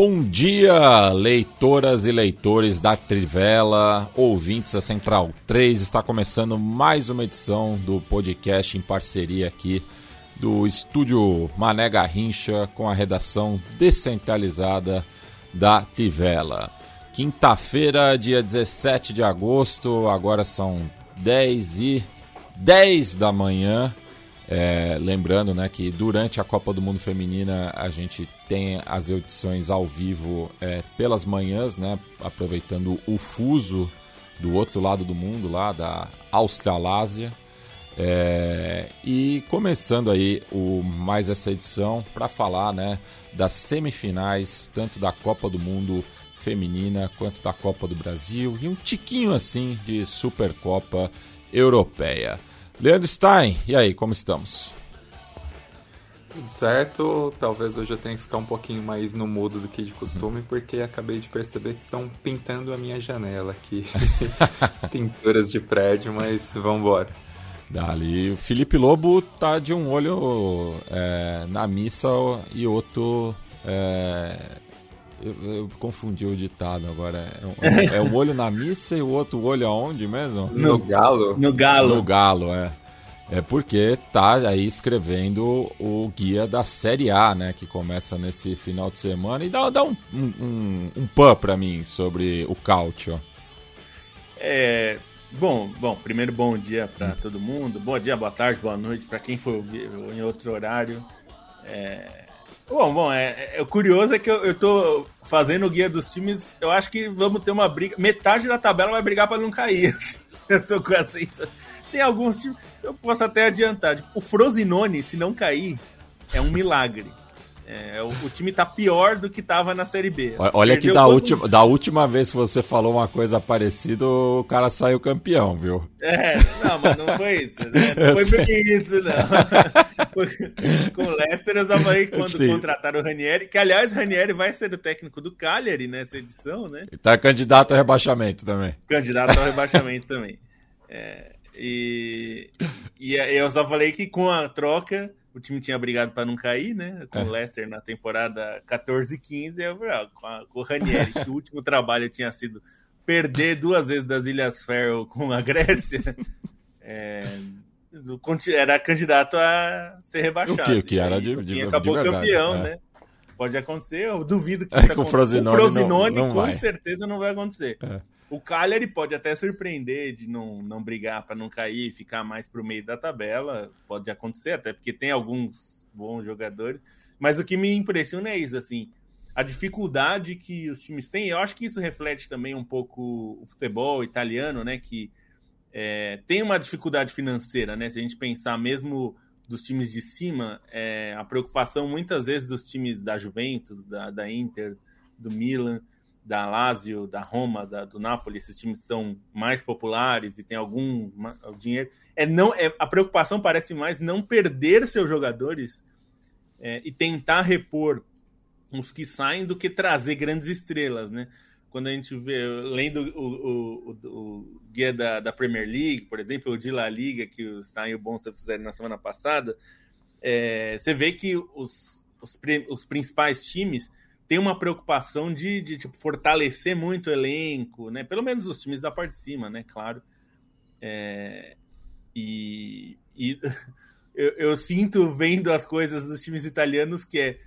Bom dia, leitoras e leitores da Trivela, ouvintes da Central 3. Está começando mais uma edição do podcast em parceria aqui do estúdio Mané Garrincha com a redação descentralizada da Trivela. Quinta-feira, dia 17 de agosto, agora são 10 e 10 da manhã. É, lembrando né, que durante a Copa do Mundo Feminina a gente tem as edições ao vivo é, pelas manhãs, né, aproveitando o fuso do outro lado do mundo, lá da Australásia. É, e começando aí o, mais essa edição para falar né, das semifinais, tanto da Copa do Mundo Feminina quanto da Copa do Brasil e um tiquinho assim de Supercopa Europeia. Leandro Stein, e aí, como estamos? Tudo certo, talvez hoje eu tenha que ficar um pouquinho mais no mudo do que de costume, porque acabei de perceber que estão pintando a minha janela aqui. Pinturas de prédio, mas vamos embora. Dali, o Felipe Lobo tá de um olho é, na missa e outro é, eu, eu, confundi o ditado agora. É, é, o olho na missa e o outro olho aonde mesmo? No, no galo. No galo. No galo, é. É porque tá aí escrevendo o guia da Série A, né? Que começa nesse final de semana. E dá, dá um, um, um pan pra mim sobre o Cautio. É. Bom, bom, primeiro bom dia para todo mundo. Bom dia, boa tarde, boa noite para quem for ouvir em outro horário. É, Bom, bom, é, é, o curioso é que eu, eu tô fazendo o guia dos times. Eu acho que vamos ter uma briga. Metade da tabela vai brigar para não cair. Eu tô com essa. Tem alguns times. Eu posso até adiantar. Tipo, o Frosinone, se não cair, é um milagre. É, o, o, time tá pior do que tava na Série B. Olha Perdeu que da, última, da última vez que você falou uma coisa parecida, o cara saiu campeão, viu? É, não, mas não foi isso. Né? Não foi porque isso, não. Com o Leicester, eu já falei quando Sim. contrataram o Ranieri, que aliás, Ranieri vai ser o técnico do Cagliari nessa edição, né? E tá candidato ao rebaixamento também. Candidato ao rebaixamento também. É, e, e eu só falei que com a troca o time tinha brigado para não cair, né? Com é. o Leicester na temporada 14 e 15, eu, ah, com, a, com o Ranieri, que o último trabalho tinha sido perder duas vezes das Ilhas Faroe com a Grécia, é, era candidato a ser rebaixado. O que, o que era de, de, acabou de verdade, campeão, é. né? Pode acontecer, eu duvido que isso é, com o Frosinone, o Frosinone não, não com certeza não vai acontecer. É. O Cagliari pode até surpreender de não, não brigar para não cair e ficar mais para o meio da tabela. Pode acontecer, até porque tem alguns bons jogadores. Mas o que me impressiona é isso, assim, a dificuldade que os times têm. Eu acho que isso reflete também um pouco o futebol italiano, né? Que é, tem uma dificuldade financeira, né? Se a gente pensar mesmo dos times de cima, é, a preocupação muitas vezes dos times da Juventus, da, da Inter, do Milan, da Lazio, da Roma, da, do Napoli, esses times são mais populares e tem algum dinheiro. É não, é, a preocupação parece mais não perder seus jogadores é, e tentar repor os que saem do que trazer grandes estrelas, né? Quando a gente vê, lendo o, o, o, o guia da, da, Premier League, por exemplo, o de La Liga, que o Stein e o Bonsa fizeram na semana passada, é, você vê que os, os, os principais times tem uma preocupação de, de tipo, fortalecer muito o elenco, né? Pelo menos os times da parte de cima, né? Claro. É, e, e eu, eu, sinto vendo as coisas dos times italianos que é,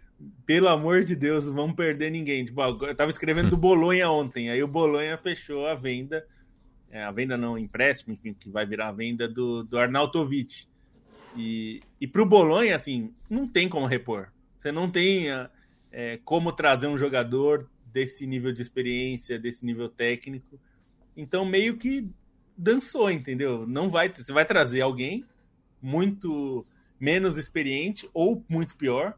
pelo amor de Deus, vão perder ninguém. Tipo, eu tava escrevendo do Bolonha ontem, aí o Bolonha fechou a venda, é, a venda não, empréstimo, enfim, que vai virar a venda do, do Arnautovic. E, e pro Bolonha, assim, não tem como repor. Você não tem. A, é, como trazer um jogador desse nível de experiência, desse nível técnico. Então, meio que dançou, entendeu? Não vai, você vai trazer alguém muito menos experiente ou muito pior,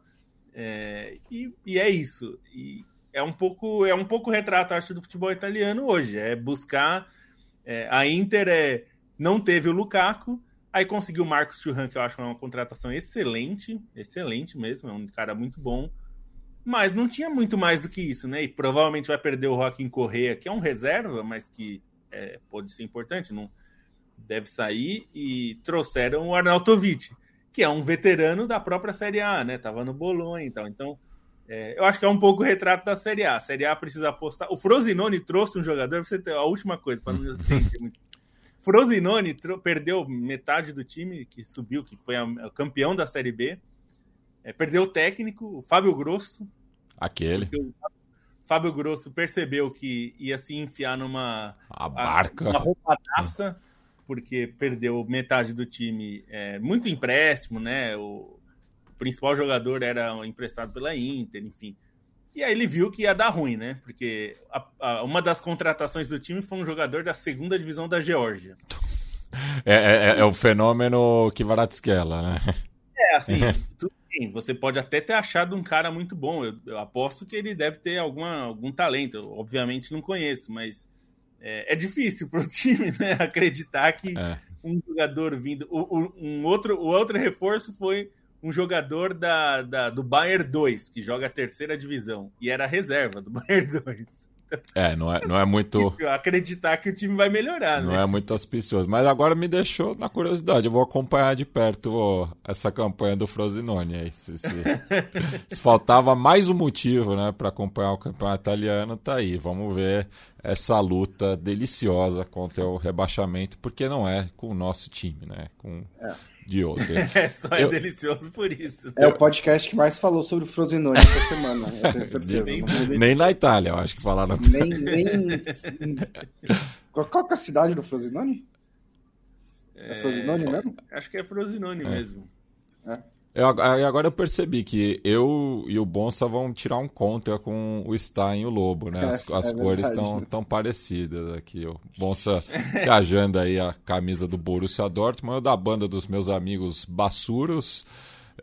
é, e, e, é isso. E é um pouco é um pouco retrato, acho, do futebol italiano hoje. É buscar é, a Inter é, não teve o Lukaku, aí conseguiu o Marcos Thuram, que eu acho uma contratação excelente, excelente mesmo, é um cara muito bom. Mas não tinha muito mais do que isso, né? E provavelmente vai perder o Joaquim Correa, que é um reserva, mas que é, pode ser importante, não deve sair. E trouxeram o Arnautovic, que é um veterano da própria Série A, né? Tava no Bolonha e tal. Então, é, eu acho que é um pouco o retrato da Série A. A Série A precisa apostar. O Frosinone trouxe um jogador, você ter a última coisa, para não estender muito. Frosinone perdeu metade do time que subiu, que foi o campeão da Série B. É, perdeu o técnico, o Fábio Grosso. Aquele. O Fábio Grosso percebeu que ia se enfiar numa a barca. uma roubadaça, porque perdeu metade do time. É, muito empréstimo, né? O, principal jogador era emprestado pela Inter, enfim. E aí ele viu que ia dar ruim, né? Porque a, a, uma das contratações do time foi um jogador da segunda divisão da Geórgia. É, é, é, é o fenômeno Kvaratskhelia, né? É, assim, tudo bem. Você pode até ter achado um cara muito bom. Eu, eu aposto que ele deve ter alguma, algum talento. Eu, obviamente não conheço, mas é, é difícil para o time né, acreditar que é. um jogador vindo. O, o, um outro, o outro reforço foi um jogador da, da, do Bayern 2, que joga a terceira divisão, e era reserva do Bayern 2. É, não é, não é muito. Acreditar que o time vai melhorar, não né? é muito auspicioso. Mas agora me deixou na curiosidade. Eu vou acompanhar de perto ó, essa campanha do Frosinone. Aí, se, se, se, faltava mais um motivo né, para acompanhar o campeonato italiano, tá aí. Vamos ver essa luta deliciosa contra o rebaixamento, porque não é com o nosso time, né? Com. É de outro. É, só é eu... delicioso por isso. É o podcast que mais falou sobre o Frosinone essa semana, eu tenho certeza. nem, nem, na Itália, eu acho que falaram. Nem, nem... Qual, qual é a cidade do Frosinone? É, é Frosinone mesmo? Acho que é Frosinone é. mesmo. É. Eu, agora eu percebi que eu e o Bonsa vão tirar um contra com o Stein e o Lobo, né? As, é, as é cores estão tão parecidas aqui. O Bonsa viajando aí a camisa do Borussia Dortmund, eu da banda dos meus amigos Bassuros.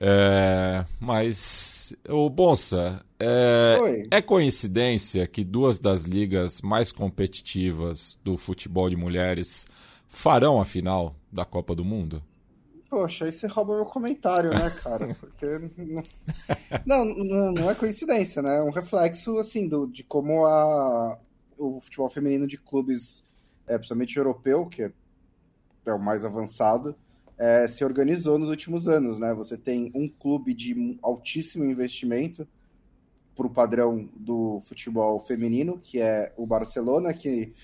É, mas, o Bonsa, é, é coincidência que duas das ligas mais competitivas do futebol de mulheres farão a final da Copa do Mundo? Poxa, aí você rouba meu comentário, né, cara? Porque. Não, não, não é coincidência, né? É um reflexo, assim, do, de como a, o futebol feminino de clubes, é, principalmente europeu, que é, o mais avançado, é, se organizou nos últimos anos, né? Você tem um clube de altíssimo investimento para o padrão do futebol feminino, que é o Barcelona, que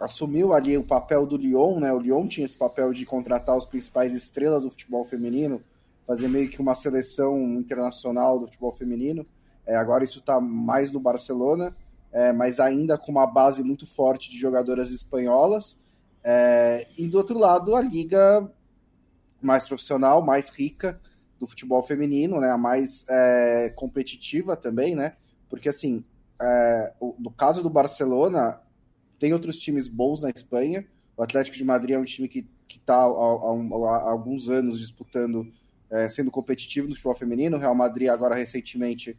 assumiu ali o papel do Lyon, né? O Lyon tinha esse papel de contratar os principais estrelas do futebol feminino, fazer meio que uma seleção internacional do futebol feminino. É, agora isso está mais no Barcelona, é, mas ainda com uma base muito forte de jogadoras espanholas. É, e do outro lado, a liga mais profissional, mais rica do futebol feminino, né? A mais é, competitiva também, né? Porque assim, é, no caso do Barcelona, tem outros times bons na Espanha. O Atlético de Madrid é um time que está há, há, há, alguns anos disputando, é, sendo competitivo no futebol feminino. O Real Madrid agora recentemente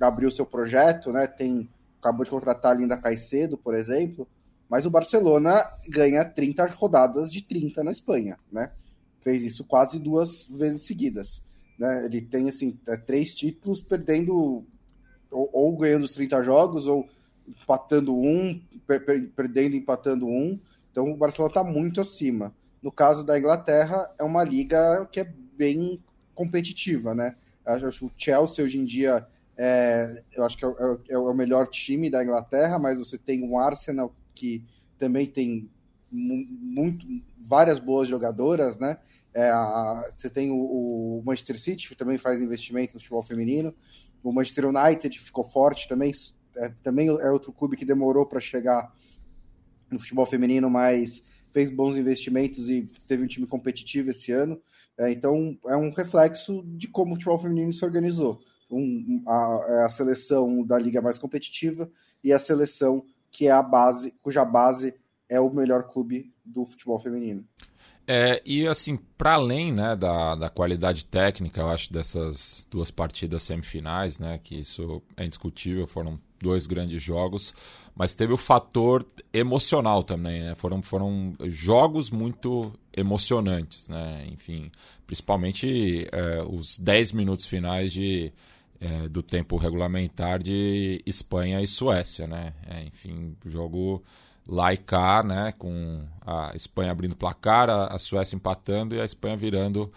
abriu seu projeto, né? Tem acabou de contratar a Linda Caicedo, por exemplo. Mas o Barcelona ganha 30 rodadas de 30 na Espanha, né? Fez isso quase duas vezes seguidas. Né? Ele tem assim é, três títulos perdendo ou, ou ganhando os 30 jogos ou empatando um, per perdendo empatando um. Então o Barcelona está muito acima. No caso da Inglaterra, é uma liga que é bem competitiva, né? Eu acho o Chelsea hoje em dia é, eu acho que é, é, é, o melhor time da Inglaterra, mas você tem um Arsenal que também tem muito várias boas jogadoras, né? É, a, você tem o, o, Manchester City que também faz investimento no futebol feminino. O Manchester United ficou forte também, é, também é outro clube que demorou para chegar no futebol feminino, mas fez bons investimentos e teve um time competitivo esse ano. É, então é um reflexo de como o futebol feminino se organizou. um, a, é a seleção da liga mais competitiva e a seleção que é a base, cuja base é o melhor clube do futebol feminino. É, e assim, para além né, da, da qualidade técnica, eu acho, dessas duas partidas semifinais, né, que isso é indiscutível, foram dois grandes jogos, mas teve o fator emocional também, né? Foram, foram jogos muito emocionantes, né? Enfim, principalmente é, os 10 minutos finais de, é, do tempo regulamentar de Espanha e Suécia, né? É, enfim, jogo lá e cá, né? Com a Espanha abrindo placar, a, a Suécia empatando e a Espanha virando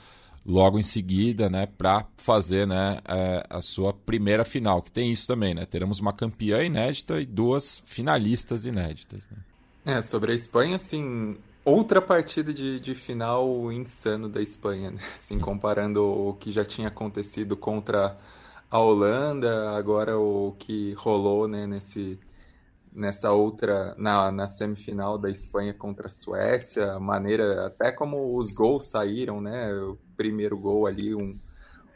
logo em seguida, né, para fazer, né, é, a sua primeira final, que tem isso também, né? Teremos uma campeã inédita e duas finalistas inéditas. Né? É, sobre a Espanha, assim, outra partida de, de final insano da Espanha, né? assim, comparando o que já tinha acontecido contra a Holanda, agora o que rolou, né, nesse nessa outra, na, na semifinal da Espanha contra a Suécia, a maneira, até como os gols saíram, né? O primeiro gol ali, um,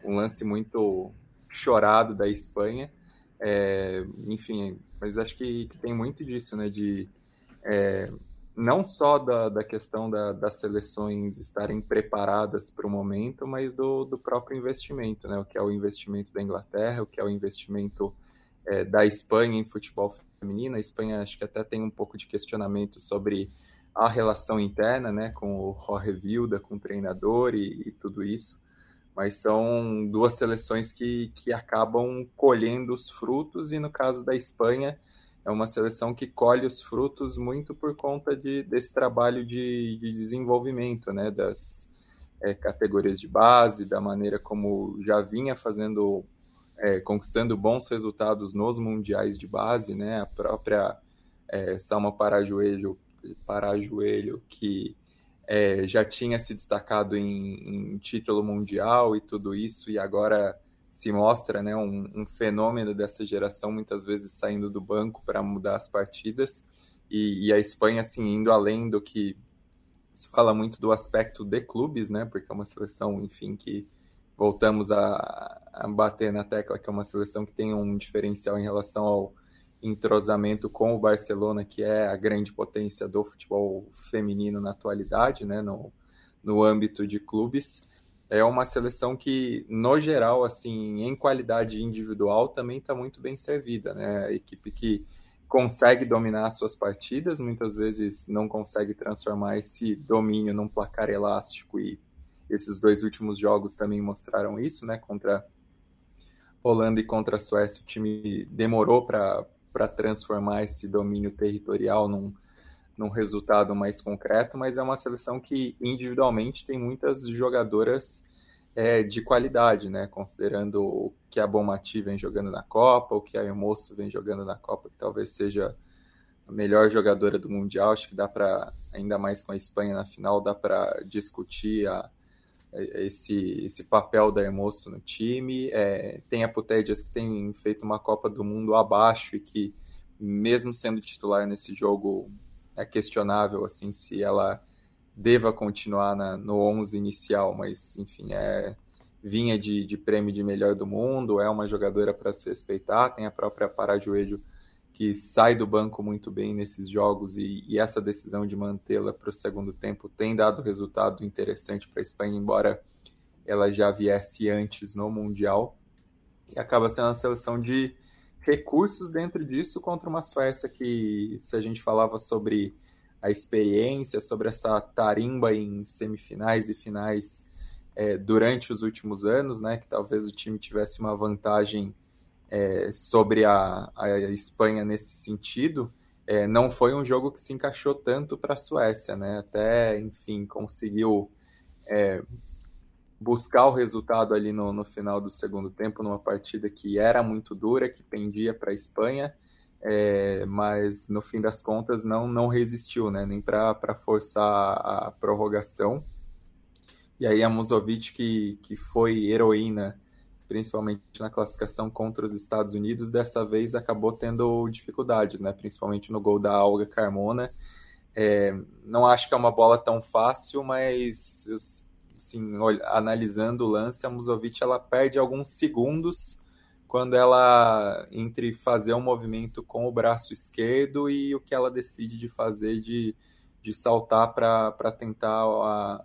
um lance muito chorado da Espanha. É, enfim, mas acho que, que, tem muito disso, né? De é, não só da, da questão da, das seleções estarem preparadas para o momento, mas do, do próprio investimento, né? O que é o investimento da Inglaterra, o que é o investimento é, da Espanha em futebol feminina. A Espanha acho que até tem um pouco de questionamento sobre a relação interna, né, com o Jorge Vilda, com o treinador e, e tudo isso. Mas são duas seleções que, que acabam colhendo os frutos, e no caso da Espanha, é uma seleção que colhe os frutos muito por conta de, desse trabalho de, de desenvolvimento, né, das é, categorias de base, da maneira como já vinha fazendo é, conquistando bons resultados nos mundiais de base, né? A própria é, Salma Parajoelho, Parajoelho que é, já tinha se destacado em, em, título mundial e tudo isso, e agora se mostra né, um, um fenômeno dessa geração, muitas vezes saindo do banco para mudar as partidas, e, e, a Espanha, assim, indo além do que se fala muito do aspecto de clubes, né, porque é uma seleção, enfim, que voltamos a, a, bater na tecla que é uma seleção que tem um diferencial em relação ao entrosamento com o Barcelona, que é a grande potência do futebol feminino na atualidade, né, no, no âmbito de clubes. É uma seleção que, no geral, assim, em qualidade individual, também está muito bem servida, né? A equipe que consegue dominar suas partidas, muitas vezes não consegue transformar esse domínio num placar elástico e esses dois últimos jogos também mostraram isso, né? Contra Holanda e contra a Suécia, o time demorou para transformar esse domínio territorial num, num resultado mais concreto, mas é uma seleção que individualmente tem muitas jogadoras é, de qualidade, né? Considerando o que a Bomati vem jogando na Copa, o que a Hermoso vem jogando na Copa, que talvez seja a melhor jogadora do Mundial. Acho que dá para, ainda mais com a Espanha na final, dá para discutir a, esse, esse papel da Emoço no time. É, tem a Putédias que tem feito uma Copa do Mundo abaixo e que, mesmo sendo titular nesse jogo, é questionável assim se ela deva continuar na, no 11 inicial, mas enfim, é vinha de, de prêmio de melhor do mundo, é uma jogadora para se respeitar, tem a própria Parajoelho que sai do banco muito bem nesses jogos e, e essa decisão de mantê-la para o segundo tempo tem dado resultado interessante para a Espanha, embora ela já viesse antes no Mundial. E acaba sendo uma seleção de recursos dentro disso contra uma Suécia que, se a gente falava sobre a experiência, sobre essa tarimba em semifinais e finais é, durante os últimos anos, né, que talvez o time tivesse uma vantagem é, sobre a, a, Espanha nesse sentido, é, não foi um jogo que se encaixou tanto para a Suécia, né? Até, enfim, conseguiu é, buscar o resultado ali no, no, final do segundo tempo, numa partida que era muito dura, que pendia para a Espanha, é, mas no fim das contas não, não resistiu, né? Nem para forçar a prorrogação. E aí a Musovic, que, que foi heroína principalmente na classificação contra os Estados Unidos, dessa vez acabou tendo dificuldades, né? principalmente no gol da Alga Carmona. É, não acho que é uma bola tão fácil, mas assim, analisando o lance, a Musovic ela perde alguns segundos quando ela entre fazer um movimento com o braço esquerdo e o que ela decide de fazer de, de saltar para tentar a,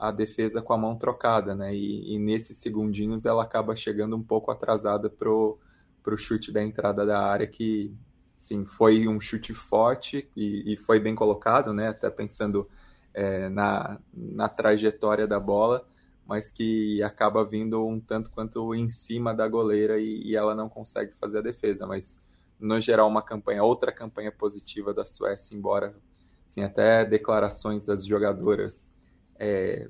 a defesa com a mão trocada, né? E, e nesses segundinhos ela acaba chegando um pouco atrasada pro, pro chute da entrada da área que sim foi um chute forte e, e foi bem colocado, né? Até pensando é, na, na trajetória da bola, mas que acaba vindo um tanto quanto em cima da goleira e, e ela não consegue fazer a defesa. Mas no geral uma campanha, outra campanha positiva da Suécia, embora assim, até declarações das jogadoras é,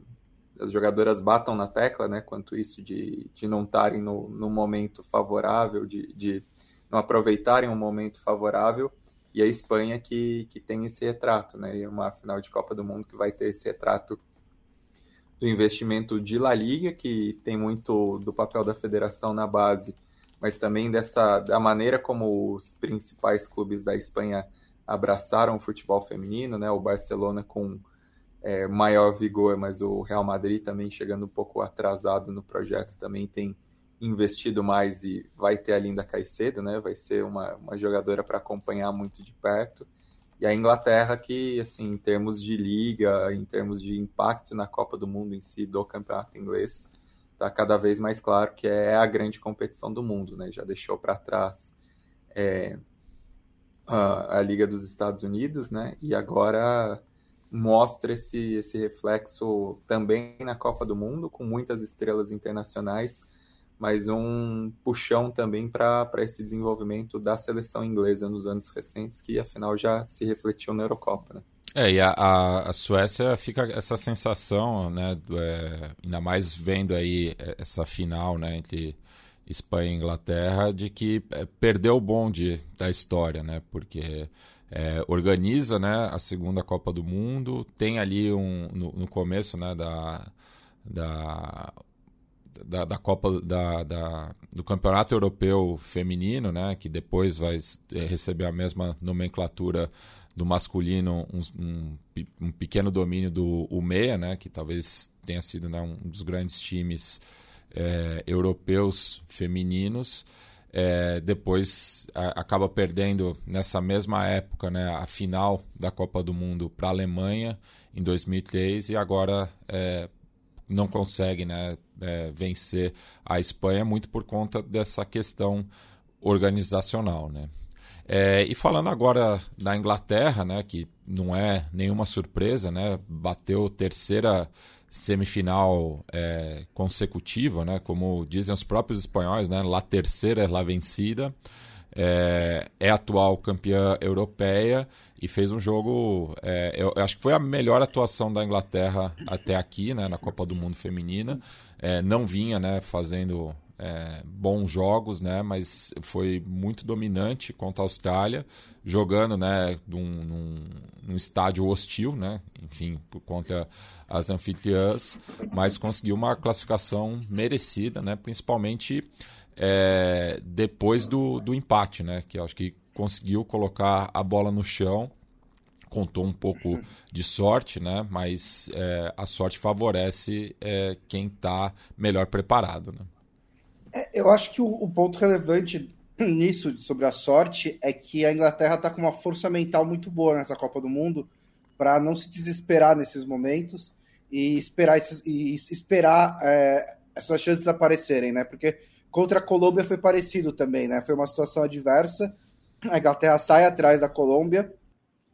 as jogadoras batam na tecla, né, quanto isso de, de não estarem no, no momento favorável, de, de não aproveitarem um momento favorável, e a Espanha que, que tem esse retrato, né, e uma final de Copa do Mundo que vai ter esse retrato do investimento de La Liga, que tem muito do papel da federação na base, mas também dessa da maneira como os principais clubes da Espanha abraçaram o futebol feminino, né, o Barcelona com é, maior vigor, mas o Real Madrid também chegando um pouco atrasado no projeto, também tem investido mais e vai ter a Linda Caicedo, né? Vai ser uma, uma jogadora para acompanhar muito de perto. E a Inglaterra que, assim, em termos de liga, em termos de impacto na Copa do Mundo em si, do campeonato inglês, está cada vez mais claro que é a grande competição do mundo, né? Já deixou para trás é, a, a Liga dos Estados Unidos, né? E agora mostra esse, esse reflexo também na Copa do Mundo, com muitas estrelas internacionais, mas um puxão também para esse desenvolvimento da seleção inglesa nos anos recentes, que afinal já se refletiu na Eurocopa. Né? É, e a, a, Suécia fica essa sensação, né, é, ainda mais vendo aí essa final né, entre Espanha e Inglaterra, de que é, perdeu o bonde da história, né, porque é, organiza né, a segunda Copa do Mundo, tem ali um, no, no começo né, da, da, da, da Copa da, da, do Campeonato Europeu Feminino, né, que depois vai é, receber a mesma nomenclatura do masculino, um, um, um pequeno domínio do UMEA, né, que talvez tenha sido né, um dos grandes times é, europeus femininos é, depois a, acaba perdendo nessa mesma época né, a final da Copa do Mundo para a Alemanha em 2003 e agora é, não consegue né, é, vencer a Espanha muito por conta dessa questão organizacional. Né? É, e falando agora da Inglaterra, né, que não é nenhuma surpresa, né, bateu terceira semifinal é, consecutiva, né? Como dizem os próprios espanhóis, né? La terceira é la vencida. É, é atual campeã europeia e fez um jogo. É, eu, eu, acho que foi a melhor atuação da Inglaterra até aqui, né, na Copa do Mundo Feminina. É, não vinha né, fazendo é, bons jogos, né, mas foi muito dominante contra a Austrália, jogando né, num, num, num estádio hostil, né, enfim, contra as anfitriãs, mas conseguiu uma classificação merecida, né? principalmente é, depois do, do empate, né? que acho que conseguiu colocar a bola no chão, contou um pouco de sorte, né? mas é, a sorte favorece é, quem está melhor preparado. Né? É, eu acho que o, o ponto relevante nisso, sobre a sorte, é que a Inglaterra está com uma força mental muito boa nessa Copa do Mundo para não se desesperar nesses momentos e esperar, esses, e esperar é, essas chances aparecerem, né? Porque contra a Colômbia foi parecido também, né? Foi uma situação adversa. A Inglaterra sai atrás da Colômbia,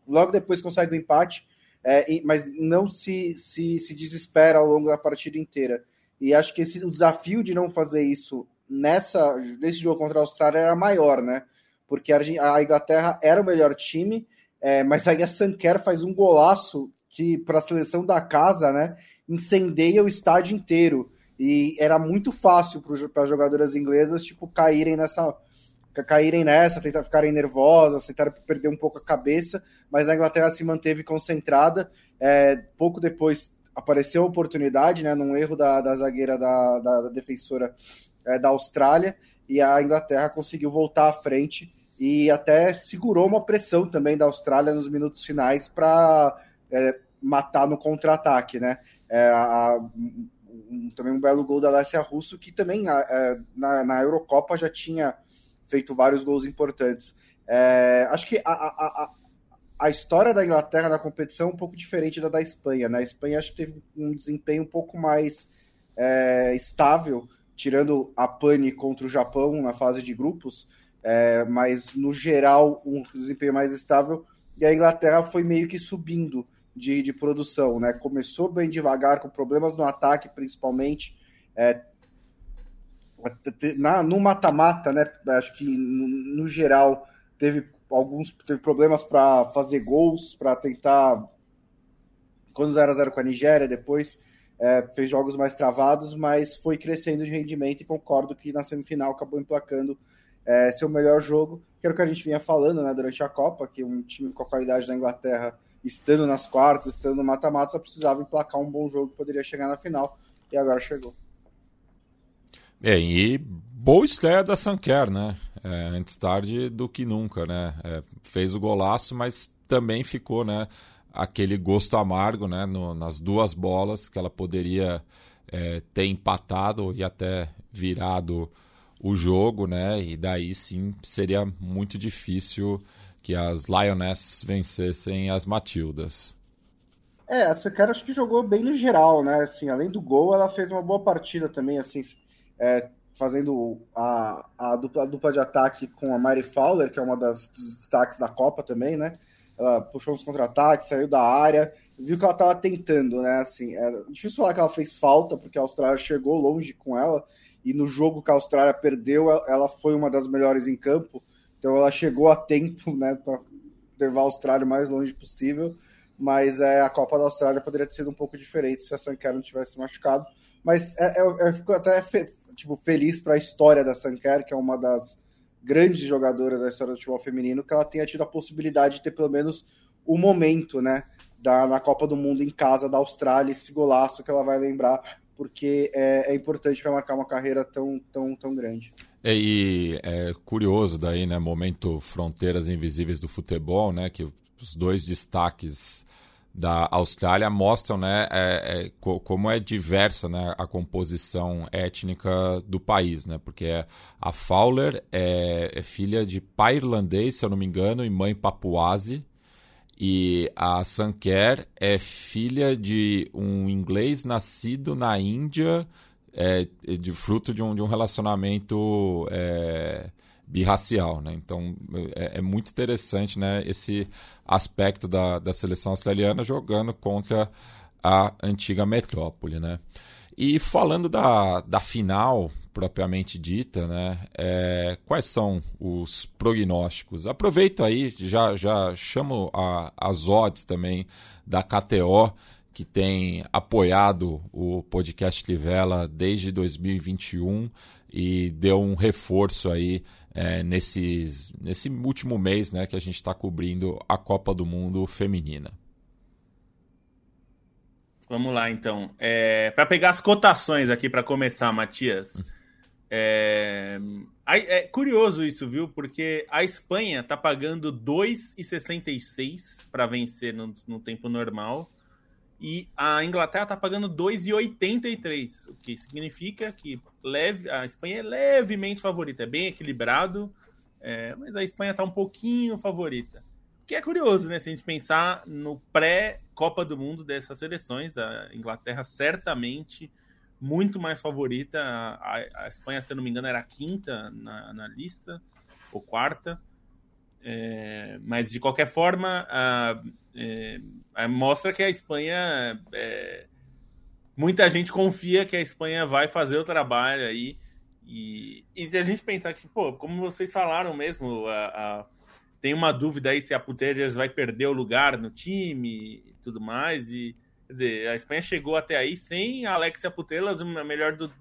logo depois consegue o empate, é, mas não se, se, se desespera ao longo da partida inteira. E acho que esse, o desafio de não fazer isso nessa nesse jogo contra a Austrália era maior, né? Porque a, Inglaterra era o melhor time, é, mas aí a Sanquer faz um golaço que para a seleção da casa, né, incendeia o estádio inteiro. E era muito fácil para as jogadoras inglesas, tipo, caírem nessa caírem nessa, tentar ficarem nervosas, tentar perder um pouco a cabeça, mas a Inglaterra se manteve concentrada. É, pouco depois apareceu a oportunidade, né, num erro da, da zagueira da, da, da defensora é, da Austrália, e a Inglaterra conseguiu voltar à frente e até segurou uma pressão também da Austrália nos minutos finais para é, matar no contra-ataque, né? É, a, um, também um belo gol da Alessia Russo, que também é, na, na Eurocopa já tinha feito vários gols importantes. É, acho que a, a, a, história da Inglaterra na competição é um pouco diferente da da Espanha. Né? A Espanha acho que teve um desempenho um pouco mais é, estável, tirando a pane contra o Japão na fase de grupos, é, mas no geral um desempenho mais estável. E a Inglaterra foi meio que subindo de, de produção, né? Começou bem devagar, com problemas no ataque, principalmente. É, na, no mata-mata, né? Acho que no, no, geral teve alguns teve problemas para fazer gols, para tentar quando 0 a 0 com a Nigéria, depois é, fez jogos mais travados, mas foi crescendo de rendimento e concordo que na semifinal acabou emplacando é, seu melhor jogo, que era o que a gente vinha falando né, durante a Copa, que um time com a qualidade da Inglaterra, estando nas quartas, estando no mata-mata, só precisava emplacar um bom jogo, poderia chegar na final, e agora chegou. Bem, e boa estreia da Sanquer, né? É, antes tarde do que nunca, né? É, fez o golaço, mas também ficou, né? Aquele gosto amargo, né? No, nas duas bolas que ela poderia é, ter empatado e até virado o jogo, né? E daí sim seria muito difícil que as Lionesses vencessem as Matildas. É, a Sanquer acho que jogou bem no geral, né? Assim, além do gol, ela fez uma boa partida também, assim é, fazendo a, a, dupla, a dupla de ataque com a Mary Fowler, que é uma das, dos destaques da Copa também, né? Ela puxou uns contra-ataques, saiu da área, viu que ela estava tentando, né? Assim, é difícil falar que ela fez falta, porque a Austrália chegou longe com ela, e no jogo que a Austrália perdeu, ela foi uma das melhores em campo, então ela chegou a tempo, né, para levar a Austrália o mais longe possível, mas é, a Copa da Austrália poderia ter sido um pouco diferente se a Sanquer não tivesse machucado, mas é, é, fico até tipo, feliz para a história da Sanker, que é uma das grandes jogadoras da história do futebol feminino, que ela tenha tido a possibilidade de ter pelo menos o momento, né, da, na Copa do Mundo em casa da Austrália, esse golaço que ela vai lembrar, porque é, é importante para marcar uma carreira tão, tão, tão grande. É, e é curioso daí, né, momento fronteiras invisíveis do futebol, né, que os dois destaques da Austrália mostram né, é, é, como é diversa né, a composição étnica do país, né? Porque a Fowler é, é, filha de pai irlandês, se eu não me engano, e mãe papuase. E a Sanker é filha de um inglês nascido na Índia, é, de fruto de um, de um relacionamento é, birracial, né? Então é, é, muito interessante, né? Esse aspecto da, da seleção australiana jogando contra a antiga metrópole, né? E falando da, da final propriamente dita, né? É, quais são os prognósticos? Aproveito aí, já, já chamo a, as odds também da KTO, que tem apoiado o podcast Livela desde 2021 e deu um reforço aí é, nesse, nesse último mês né, que a gente está cobrindo a Copa do Mundo Feminina. Vamos lá, então. É, para pegar as cotações aqui para começar, Matias. É, é, curioso isso, viu? Porque a Espanha está pagando 2,66 para vencer no, no tempo normal e a Inglaterra está pagando 2,83, o que significa que leve, a Espanha é levemente favorita, é bem equilibrado, é, mas a Espanha está um pouquinho favorita. O que é curioso, né? Se a gente pensar no pré-Copa do Mundo dessas seleções, a Inglaterra certamente muito mais favorita. A, a Espanha, se eu não me engano, era a quinta na, na lista, ou quarta. É, mas de qualquer forma, a, é, mostra que a Espanha. É, muita gente confia que a Espanha vai fazer o trabalho aí. E, e se a gente pensar que, pô, como vocês falaram mesmo, a, a, tem uma dúvida aí se a Putellas vai perder o lugar no time e tudo mais. E, quer dizer, a Espanha chegou até aí sem a Alexia Putellas, a melhor do,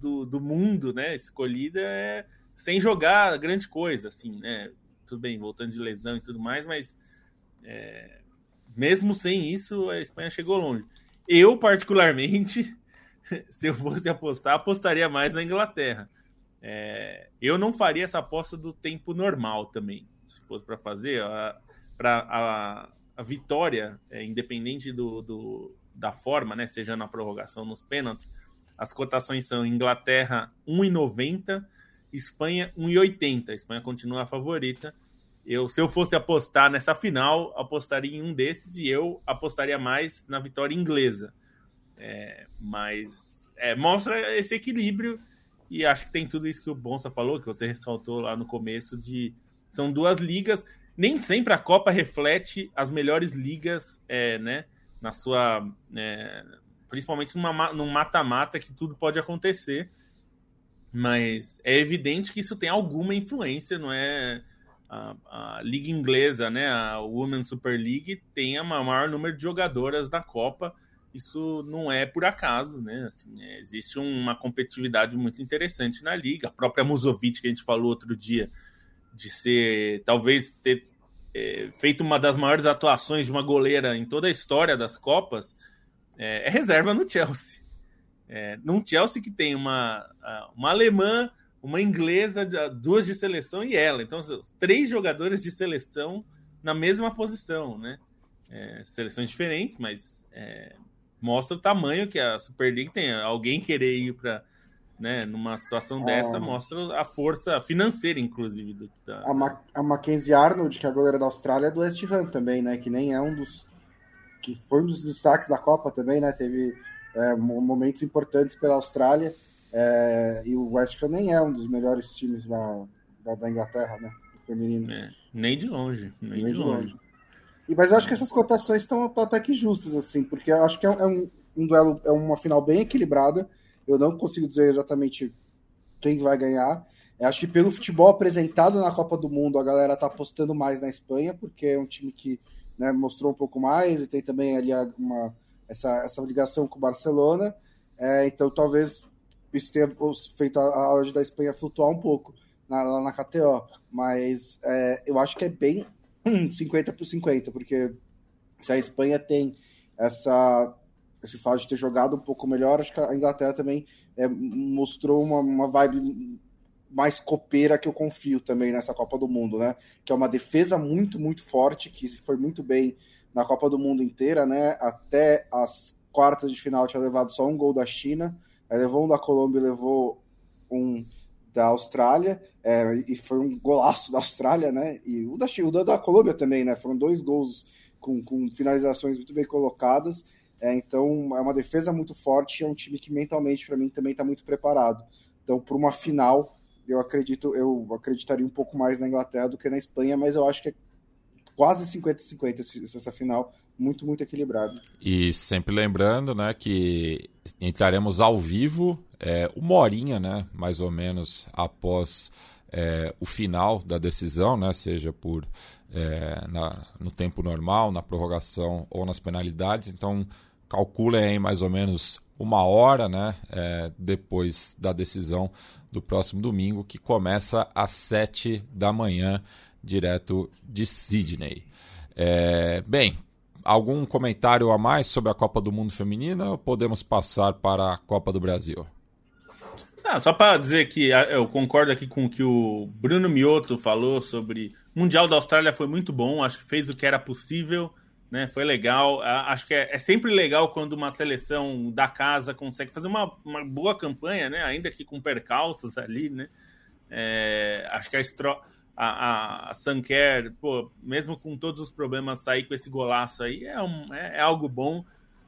do, do mundo, né? Escolhida, é, sem jogar grande coisa, assim, né? tudo bem, voltando de lesão e tudo mais, mas é, mesmo sem isso, a Espanha chegou longe. Eu, particularmente, se eu fosse apostar, apostaria mais na Inglaterra. É, eu não faria essa aposta do tempo normal também, se fosse para fazer. Para a, a, vitória, é, independente do, do, da forma, né, seja na prorrogação, nos pênaltis, As cotações são Inglaterra 1,90, Espanha 1,80. A Espanha continua a favorita. Eu, se eu fosse apostar nessa final, apostaria em um desses e eu apostaria mais na vitória inglesa. É, mas é, mostra esse equilíbrio e acho que tem tudo isso que o Bonsa falou, que você ressaltou lá no começo, de são duas ligas. Nem sempre a Copa reflete as melhores ligas, é, né? Na sua. É, principalmente numa, num mata-mata que tudo pode acontecer. Mas é evidente que isso tem alguma influência, não é? A, a, liga inglesa, né, a Women Super League, tem o maior número de jogadoras da Copa. Isso não é por acaso, né? Assim, é, existe uma competitividade muito interessante na liga. A própria Musovic, que a gente falou outro dia, de ser talvez ter é, feito uma das maiores atuações de uma goleira em toda a história das Copas, é, é reserva no Chelsea. É, num Chelsea que tem uma, uma alemã, uma inglesa, duas de seleção e ela. Então, três jogadores de seleção na mesma posição, né? É, seleções diferentes, mas é, mostra o tamanho que a Super League tem. Alguém querer ir para né, numa situação é. dessa, mostra a força financeira, inclusive. Do, da... a, Ma a Mackenzie Arnold, que é a goleira da Austrália, é do West Ham também, né? Que nem é um dos. que foi um dos destaques da Copa também, né? Teve é, momentos importantes pela Austrália. É, e o West Ham nem é um dos melhores times da, da, da Inglaterra, né? Feminino. É, nem de longe, nem, nem de, de longe. longe. E, mas eu acho que essas cotações estão até que justas, assim, porque eu acho que é um, é um, um duelo, é uma final bem equilibrada. Eu não consigo dizer exatamente quem vai ganhar. Eu acho que pelo futebol apresentado na Copa do Mundo, a galera tá apostando mais na Espanha, porque é um time que né, mostrou um pouco mais e tem também ali uma, essa, essa ligação com o Barcelona. É, então talvez isso tenha feito a, odd da Espanha flutuar um pouco na, lá na KTO. Mas é, eu acho que é bem 50 por 50, porque se a Espanha tem essa esse fato de ter jogado um pouco melhor, acho que a Inglaterra também é, mostrou uma, uma vibe mais copeira que eu confio também nessa Copa do Mundo, né? Que é uma defesa muito, muito forte, que foi muito bem na Copa do Mundo inteira, né? Até as quartas de final tinha levado só um gol da China, levou um da Colômbia levou um da Austrália, é, e foi um golaço da Austrália, né? E o da, o da, da Colômbia também, né? Foram dois gols com, com finalizações muito bem colocadas. É, então, é uma defesa muito forte, é um time que mentalmente, para mim, também está muito preparado. Então, por uma final, eu acredito, eu acreditaria um pouco mais na Inglaterra do que na Espanha, mas eu acho que é quase 50-50 essa final, muito, muito equilibrado. E sempre lembrando, né, que entraremos ao vivo é, uma horinha, né, mais ou menos, após é, o final da decisão, né, seja por é, na, no tempo normal, na prorrogação ou nas penalidades. Então, calculem aí mais ou menos uma hora né, é, depois da decisão do próximo domingo, que começa às sete da manhã, direto de Sydney. É, bem, algum comentário a mais sobre a Copa do Mundo Feminina ou podemos passar para a Copa do Brasil? Ah, só para dizer que eu concordo aqui com o que o Bruno Mioto falou sobre o Mundial da Austrália foi muito bom, acho que fez o que era possível, né? Foi legal. Acho que é, é sempre legal quando uma seleção da casa consegue fazer uma, uma boa campanha, né? Ainda que com percalços ali, né? É, acho que a, Stro a, a, Sanker, pô, mesmo com todos os problemas, sair com esse golaço aí é, um, é, é algo bom.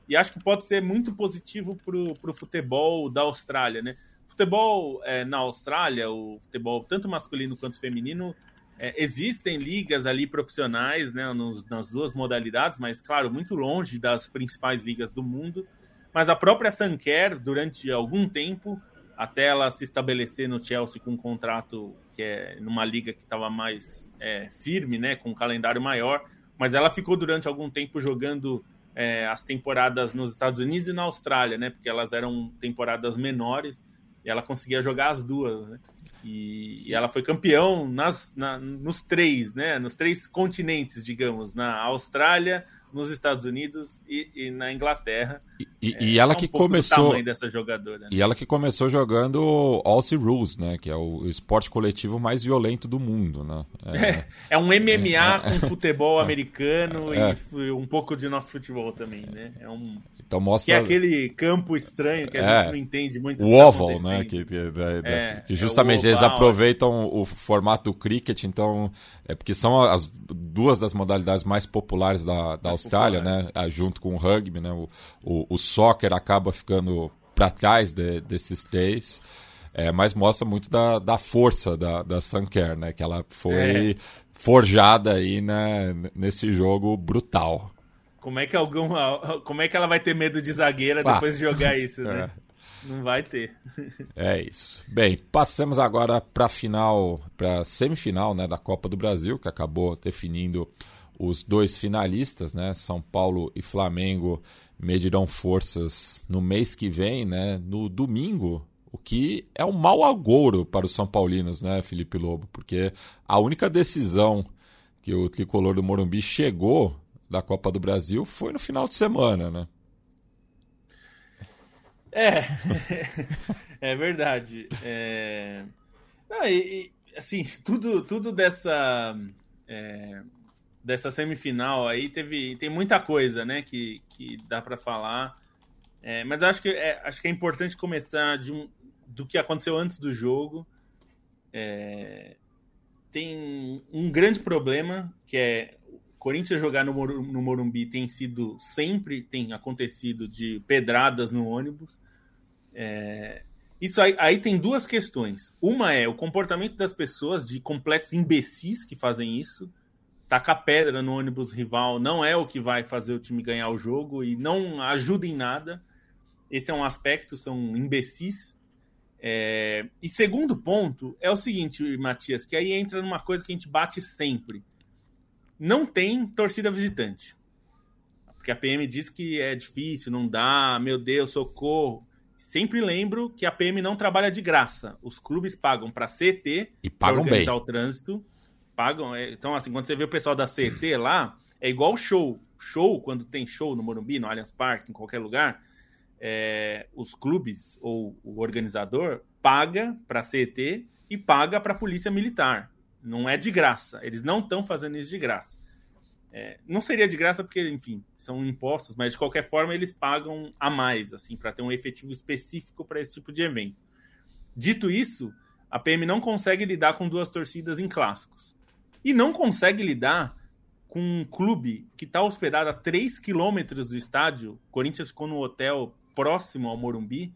E acho que pode ser muito positivo para o futebol da Austrália, né? Futebol é, na Austrália, o futebol tanto masculino quanto feminino, é, existem ligas ali profissionais né, nos, nas duas modalidades, mas, claro, muito longe das principais ligas do mundo. Mas a própria Sanquer, durante algum tempo, até ela se estabelecer no Chelsea com um contrato que é numa liga que estava mais é, firme, né, com um calendário maior, mas ela ficou durante algum tempo jogando é, as temporadas nos Estados Unidos e na Austrália, né, porque elas eram temporadas menores e ela conseguia jogar as duas, né? E, e ela foi campeão nas, na, nos três, né? Nos três continentes, digamos, na Austrália, nos Estados Unidos e, e na Inglaterra. E, e, e ela é um que começou. Né? E ela que começou jogando Aussie Rules, né? Que é o esporte coletivo mais violento do mundo, né? É, é um MMA com futebol americano é. e um pouco de nosso futebol também, né? É um então mostra... Que é aquele campo estranho que a é, gente não entende muito. O tá oval, né? Que, que, é, que justamente é eles aproveitam o formato do cricket, então é porque são as duas das modalidades mais populares da, da Austrália, populares. né? Junto com o rugby, né? O, o, o soccer acaba ficando para trás de, desses três. É, mas mostra muito da, da força da, da Sunker, né? Que ela foi é. forjada aí né, nesse jogo brutal. Como é que alguma, como é que ela vai ter medo de zagueira depois de jogar isso, né? É. Não vai ter. É isso. Bem, passamos agora para a final, para semifinal, né, da Copa do Brasil, que acabou definindo os dois finalistas, né? São Paulo e Flamengo medirão forças no mês que vem, né? No domingo, o que é um mau agouro para os São Paulinos, né, Felipe Lobo? Porque a única decisão que o tricolor do Morumbi chegou da Copa do Brasil foi no final de semana, né? É, é verdade. É... Ah, e, assim, tudo, tudo dessa é, dessa semifinal aí teve tem muita coisa, né, que, que dá para falar. É, mas acho que é, acho que é importante começar de um, do que aconteceu antes do jogo. É, tem um grande problema que é Corinthians jogar no, no Morumbi tem sido sempre tem acontecido de pedradas no ônibus. É, isso aí, aí, tem duas questões. Uma é o comportamento das pessoas de completos imbecis que fazem isso. Tacar pedra no ônibus rival não é o que vai fazer o time ganhar o jogo e não ajuda em nada. Esse é um aspecto, são imbecis. É, e segundo ponto é o seguinte, Matias, que aí entra numa coisa que a gente bate sempre não tem torcida visitante. Porque a PM diz que é difícil, não dá, meu Deus, socorro. Sempre lembro que a PM não trabalha de graça. Os clubes pagam para CT e pagam organizar bem. o trânsito. Pagam. É, então, assim, quando você vê o pessoal da CT lá, é igual show. Show, quando tem show no Morumbi, no Allianz Parque, em qualquer lugar, é, os clubes ou o organizador paga para CT e paga para a polícia militar. Não é de graça. Eles não estão fazendo isso de graça. É, não seria de graça porque, enfim, são impostos, mas de qualquer forma eles pagam a mais, assim, para ter um efetivo específico para esse tipo de evento. Dito isso, a PM não consegue lidar com duas torcidas em clássicos. E não consegue lidar com um clube que está hospedado a 3 quilômetros do estádio. Corinthians ficou no hotel próximo ao Morumbi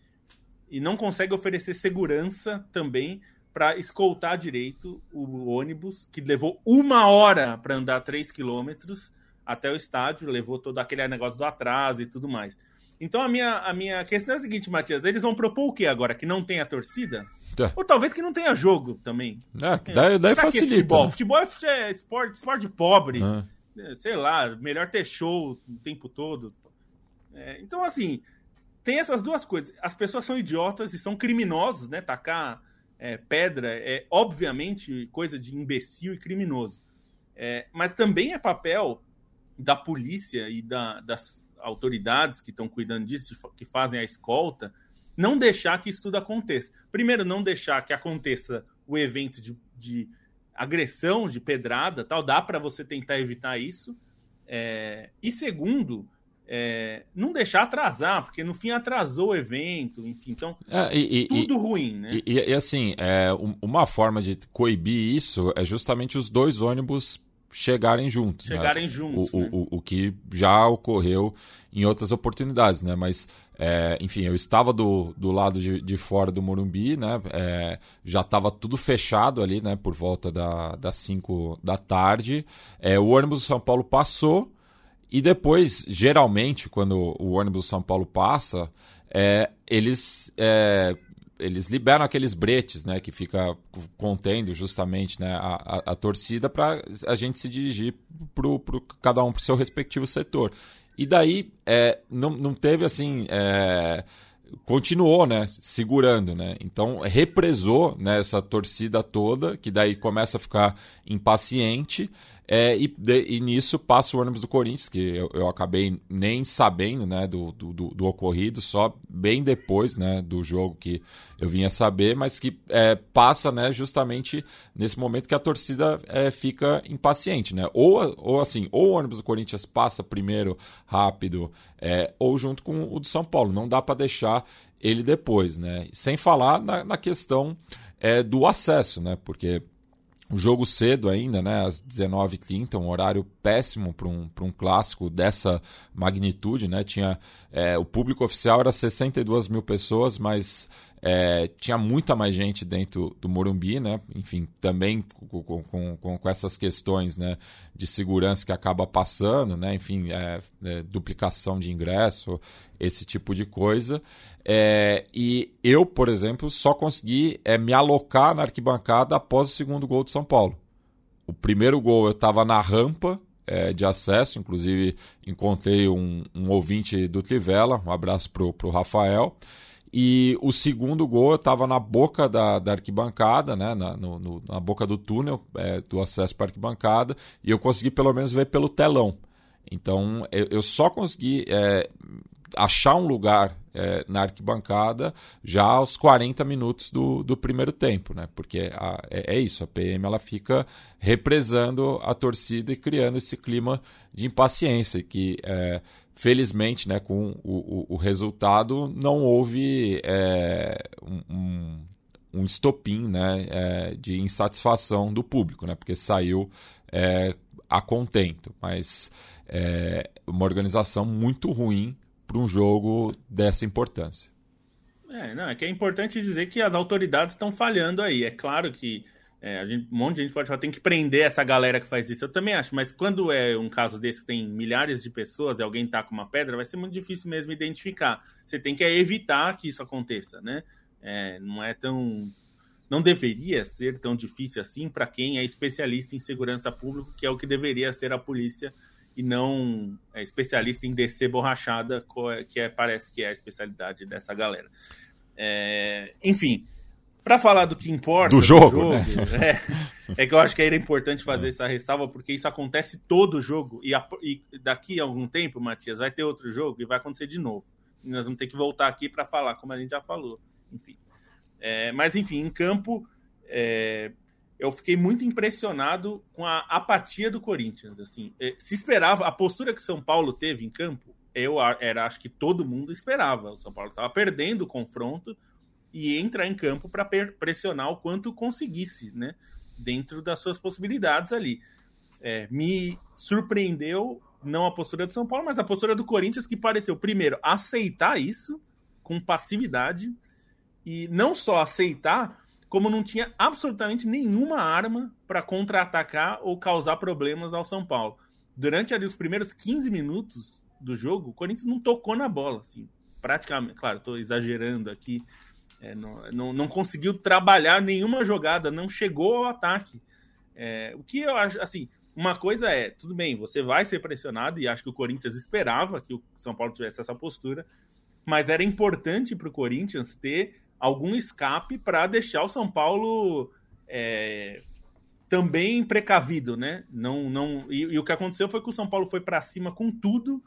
e não consegue oferecer segurança também para escoltar direito o ônibus, que levou uma hora para andar 3 quilômetros até o estádio, levou todo aquele negócio do atraso e tudo mais. Então a minha, a minha questão é a seguinte, Matias: eles vão propor o que agora? Que não tenha torcida? É. Ou talvez que não tenha jogo também. É, daí, daí facilita. Futebol? Né? futebol é esporte, esporte pobre. É. Sei lá, melhor ter show o tempo todo. É, então, assim, tem essas duas coisas. As pessoas são idiotas e são criminosos, né? Tacar é, pedra é obviamente coisa de imbecil e criminoso. É, mas também é papel da polícia e da, das autoridades que estão cuidando disso, que fazem a escolta, não deixar que isso tudo aconteça. Primeiro, não deixar que aconteça o evento de, de agressão, de pedrada, tal. Dá para você tentar evitar isso. É, e segundo, é, não deixar atrasar, porque no fim atrasou o evento, enfim, então é, e, tudo e, ruim, né? E, e, assim, é, uma forma de coibir isso é justamente os dois ônibus chegarem juntos. Né? Chegarem né? juntos. O, né? o, o, o, que já ocorreu em outras oportunidades, né? Mas, é, enfim, eu estava do, do lado de, de fora do Morumbi, né? É, já estava tudo fechado ali, né? Por volta da, das 5 da tarde. É, o ônibus do São Paulo passou e depois, geralmente, quando o ônibus do São Paulo passa, é, eles, é, eles liberam aqueles bretes, né? Que fica contendo justamente né, a, a, a torcida para a gente se dirigir pro, pro, cada um para o seu respectivo setor. E daí é, não, não teve assim. É, continuou, né, segurando, né? Então represou né, essa torcida toda, que daí começa a ficar impaciente é, e, de, e, nisso passa o ônibus do Corinthians, que eu, eu acabei nem sabendo né, do, do, do, ocorrido, só bem depois né, do jogo que eu vinha saber, mas que é, passa né, justamente nesse momento que a torcida é, fica impaciente. Né? Ou, ou assim, ou o ônibus do Corinthians passa primeiro rápido, é, ou junto com o do São Paulo. Não dá para deixar ele depois. Né? Sem falar na, na questão é, do acesso, né? porque o jogo cedo ainda, né, às 19h30, um horário péssimo para um, um clássico dessa magnitude. Né? Tinha, é, o público oficial era 62 mil pessoas, mas é, tinha muita mais gente dentro do Morumbi, né? Enfim, também com, com, com, com essas questões né, de segurança que acaba passando, né? Enfim, é, é, duplicação de ingresso, esse tipo de coisa. É, e eu, por exemplo, só consegui é, me alocar na arquibancada após o segundo gol de São Paulo. O primeiro gol eu estava na rampa é, de acesso, inclusive encontrei um, um ouvinte do Trivela, um abraço para o Rafael. E o segundo gol eu estava na boca da, da arquibancada, né? na, no, no, na boca do túnel é, do acesso para a arquibancada, e eu consegui pelo menos ver pelo telão. Então eu, eu só consegui é, achar um lugar é, na arquibancada já aos 40 minutos do, do primeiro tempo, né? Porque a, é, é, isso, a PM ela fica represando a torcida e criando esse clima de impaciência que é, felizmente, né, com o, o, o resultado não houve é, um, um estopim né, é, de insatisfação do público, né, porque saiu é, a contento, mas é uma organização muito ruim para um jogo dessa importância. É, não, é que é importante dizer que as autoridades estão falhando aí. É claro que é, gente, um monte de gente pode falar, tem que prender essa galera que faz isso. Eu também acho, mas quando é um caso desse que tem milhares de pessoas e alguém tá com uma pedra, vai ser muito difícil mesmo identificar. Você tem que evitar que isso aconteça, né? É, não é tão. Não deveria ser tão difícil assim para quem é especialista em segurança pública, que é o que deveria ser a polícia e não é especialista em descer borrachada, que é, parece que é a especialidade dessa galera. É, enfim, para falar do que importa do jogo, do jogo né? é, é, que eu acho que era importante fazer essa ressalva, porque isso acontece todo jogo, e, a, e, daqui a algum tempo, Matias, vai ter outro jogo e vai acontecer de novo. E nós vamos ter que voltar aqui para falar, como a gente já falou. Enfim. É, mas, enfim, em campo, é, eu fiquei muito impressionado com a apatia do Corinthians. Assim, é, se esperava a postura que São Paulo teve em campo, eu era acho que todo mundo esperava. O São Paulo estava perdendo o confronto e entrar em campo para pressionar o quanto conseguisse, né? Dentro das suas possibilidades ali. É, me surpreendeu não a postura do São Paulo, mas a postura do Corinthians que pareceu primeiro aceitar isso com passividade e não só aceitar, como não tinha absolutamente nenhuma arma para contra-atacar ou causar problemas ao São Paulo. Durante ali os primeiros 15 minutos do jogo, o Corinthians não tocou na bola, assim, praticamente. Claro, estou exagerando aqui. É, não, não, não, conseguiu trabalhar nenhuma jogada, não chegou ao ataque. É, o que eu acho, assim, uma coisa é, tudo bem, você vai ser pressionado, e acho que o Corinthians esperava que o São Paulo tivesse essa postura, mas era importante para o Corinthians ter algum escape para deixar o São Paulo é, também precavido, né? Não, não e, e, o que aconteceu foi que o São Paulo foi para cima com tudo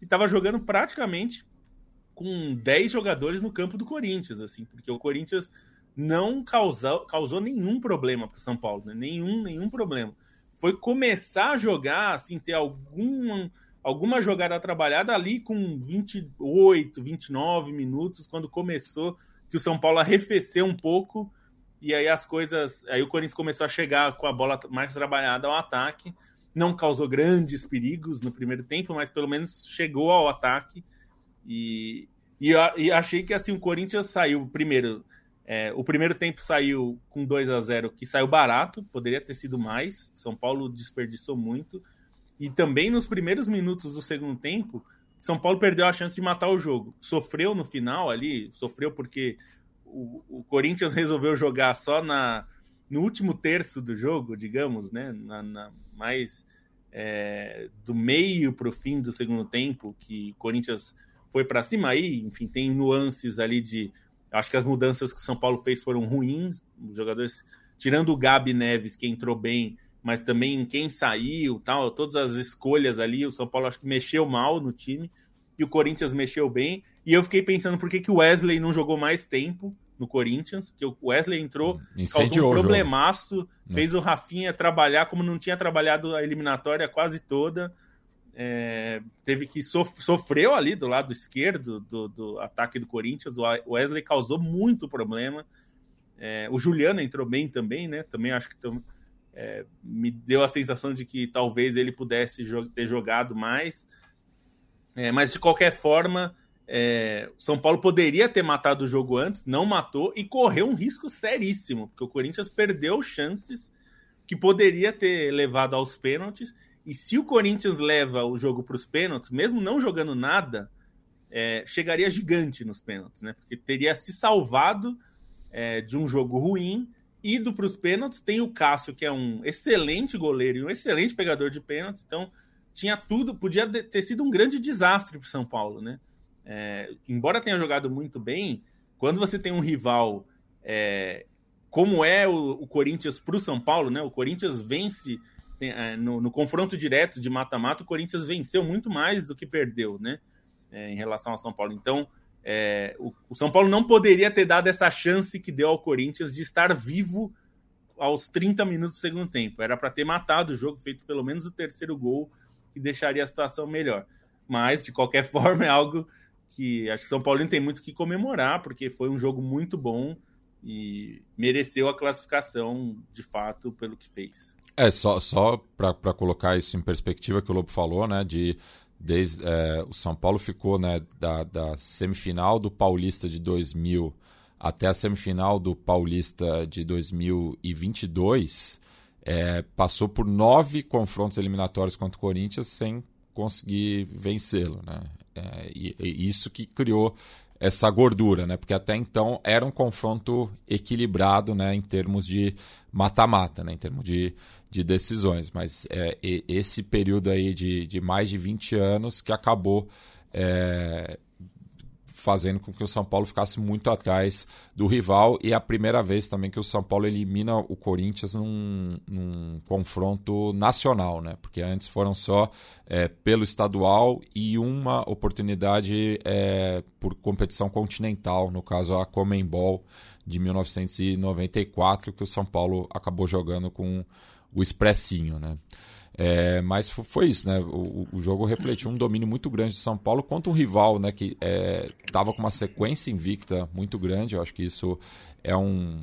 e estava jogando praticamente com 10 jogadores no campo do Corinthians, assim, porque o Corinthians não causou, causou nenhum problema para o São Paulo, né? nenhum, nenhum problema. Foi começar a jogar, assim, ter algum, alguma jogada trabalhada ali com 28, 29 minutos, quando começou que o São Paulo arrefeceu um pouco e aí as coisas. Aí o Corinthians começou a chegar com a bola mais trabalhada ao ataque. Não causou grandes perigos no primeiro tempo, mas pelo menos chegou ao ataque. E, e, e achei que assim o Corinthians saiu primeiro. É, o primeiro tempo saiu com 2 a 0 que saiu barato, poderia ter sido mais. São Paulo desperdiçou muito. E também nos primeiros minutos do segundo tempo, são Paulo perdeu a chance de matar o jogo. Sofreu no final ali, sofreu porque o, o Corinthians resolveu jogar só na, no último terço do jogo, digamos, né? Na, na mais é, do meio para o fim do segundo tempo, que Corinthians foi para cima aí, enfim, tem nuances ali de. Acho que as mudanças que o São Paulo fez foram ruins. Os jogadores, tirando o Gabi Neves, que entrou bem, mas também quem saiu, tal, todas as escolhas ali, o São Paulo acho que mexeu mal no time e o Corinthians mexeu bem. E eu fiquei pensando por que, que o Wesley não jogou mais tempo no Corinthians, porque o Wesley entrou, Incendiou causou um problemaço, fez o Rafinha trabalhar como não tinha trabalhado a eliminatória quase toda. É, teve que sof sofreu ali do lado esquerdo do, do, ataque do Corinthians. O Wesley causou muito problema. É, o Juliano entrou bem também, né? Também acho que é, me deu a sensação de que talvez ele pudesse jo ter jogado mais. É, mas de qualquer forma, é, São Paulo poderia ter matado o jogo antes, não matou e correu um risco seríssimo, porque o Corinthians perdeu chances que poderia ter levado aos pênaltis e se o Corinthians leva o jogo para os pênaltis, mesmo não jogando nada, é, chegaria gigante nos pênaltis, né? Porque teria se salvado é, de um jogo ruim, ido para os pênaltis. Tem o Cássio, que é um excelente goleiro e um excelente pegador de pênaltis, então tinha tudo, podia ter sido um grande desastre para São Paulo, né? É, embora tenha jogado muito bem, quando você tem um rival é, como é o, o Corinthians para o São Paulo, né? O Corinthians vence tem, é, no, no, confronto direto de mata-mata, o Corinthians venceu muito mais do que perdeu, né? É, em relação ao São Paulo. Então, é, o, o, São Paulo não poderia ter dado essa chance que deu ao Corinthians de estar vivo aos 30 minutos do segundo tempo. Era para ter matado o jogo, feito pelo menos o terceiro gol, que deixaria a situação melhor. Mas, de qualquer forma, é algo que acho que o São Paulo tem muito que comemorar, porque foi um jogo muito bom e mereceu a classificação de fato pelo que fez. É, só, só para colocar isso em perspectiva que o Lobo falou, né, de desde, é, o São Paulo ficou né, da, da semifinal do Paulista de 2000 até a semifinal do Paulista de 2022, é, passou por nove confrontos eliminatórios contra o Corinthians sem conseguir vencê-lo. Né? É, e, e, isso que criou essa gordura, né? Porque até então era um confronto equilibrado, né? Em termos de mata-mata, né? Em termos de, de decisões. Mas é, esse período aí de, de mais de 20 anos que acabou é, fazendo com que o São Paulo ficasse muito atrás do rival e é a primeira vez também que o São Paulo elimina o Corinthians num, num confronto nacional, né? Porque antes foram só é, pelo estadual e uma oportunidade é, por competição continental, no caso a Comembol de 1994, que o São Paulo acabou jogando com o Expressinho, né? É, mas foi isso, né? O, o, jogo refletiu um domínio muito grande de São Paulo contra um rival, né? Que estava é, com uma sequência invicta muito grande. Eu acho que isso é um,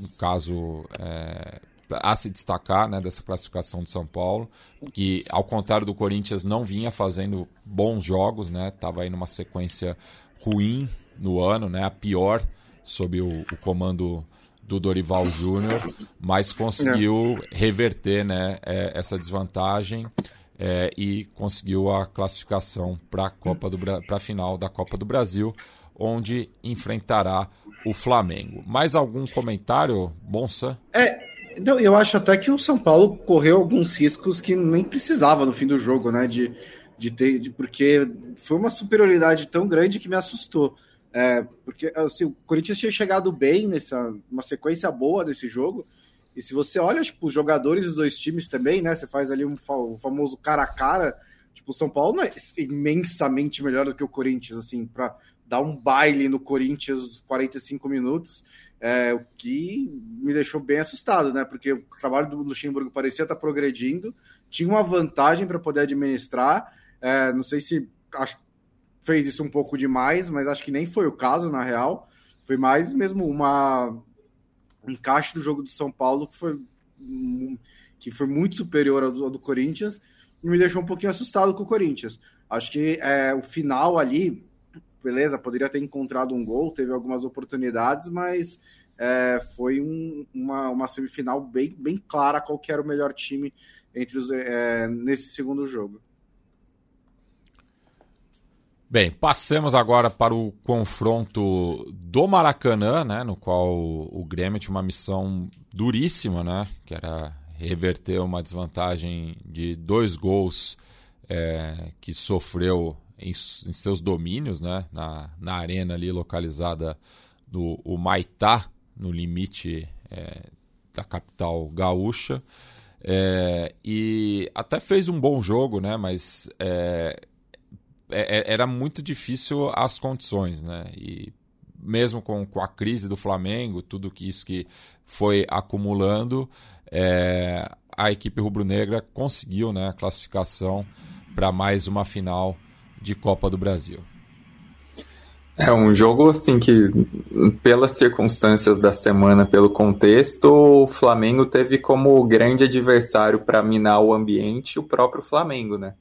um caso é, a se destacar, né? Dessa classificação de São Paulo, que ao contrário do Corinthians não vinha fazendo bons jogos, né? Aí numa sequência ruim no ano, né? A pior sob o, o comando do Dorival Júnior, mas conseguiu é. reverter né, é, essa desvantagem é, e conseguiu a classificação para a para final da Copa do Brasil, onde enfrentará o Flamengo. Mais algum comentário, Bonsa? É, então, eu acho até que o São Paulo correu alguns riscos que nem precisava no fim do jogo, né? De, de ter, de, porque foi uma superioridade tão grande que me assustou. É, porque assim, o Corinthians tinha chegado bem nessa uma sequência boa desse jogo. E se você olha tipo, os jogadores dos dois times também, né? Você faz ali um, famoso cara a cara. Tipo, o São Paulo não é imensamente melhor do que o Corinthians, assim, para dar um baile no Corinthians 45 minutos, é, o que me deixou bem assustado, né? Porque o trabalho do Luxemburgo parecia estar progredindo, tinha uma vantagem para poder administrar. É, não sei se acho, fez isso um pouco demais, mas acho que nem foi o caso, na real. Foi mais mesmo uma um encaixe do jogo do São Paulo que foi, que foi muito superior ao do, ao do Corinthians e me deixou um pouquinho assustado com o Corinthians. Acho que é, o final ali, beleza, poderia ter encontrado um gol, teve algumas oportunidades, mas é, foi um, uma, uma semifinal bem, bem clara qual era o melhor time entre os, é, nesse segundo jogo. Bem, passemos agora para o confronto do Maracanã, né, no qual o Grêmio tinha uma missão duríssima, né, que era reverter uma desvantagem de dois gols é, que sofreu em, em, seus domínios, né? Na, na arena ali localizada no o Maitá, no limite é, da capital gaúcha. É, e até fez um bom jogo, né? Mas é, é, era muito difícil as condições, né? E mesmo com, com a crise do Flamengo, tudo que isso que foi acumulando, é, a equipe rubro-negra conseguiu né, a classificação para mais uma final de Copa do Brasil. É um jogo assim que, pelas circunstâncias da semana, pelo contexto, o Flamengo teve como grande adversário para minar o ambiente o próprio Flamengo, né?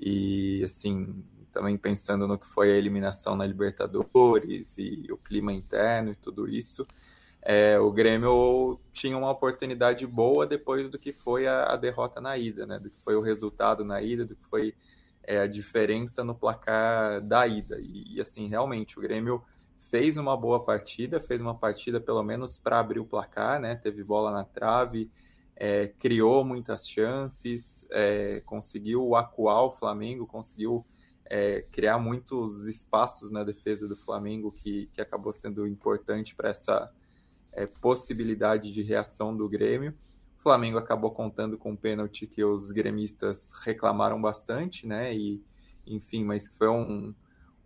E assim, também pensando no que foi a eliminação na Libertadores e o clima interno e tudo isso, é, o Grêmio tinha uma oportunidade boa depois do que foi a, a derrota na ida, né? Do que foi o resultado na ida, do que foi é, a diferença no placar da ida. E, e, assim, realmente, o Grêmio fez uma boa partida, fez uma partida pelo menos para abrir o placar, né? Teve bola na trave, é, criou muitas chances, é, conseguiu acuar o Flamengo, conseguiu é, criar muitos espaços na defesa do Flamengo, que, que acabou sendo importante para essa é, possibilidade de reação do Grêmio. Flamengo acabou contando com um pênalti que os gremistas reclamaram bastante, né? E, enfim, mas foi um,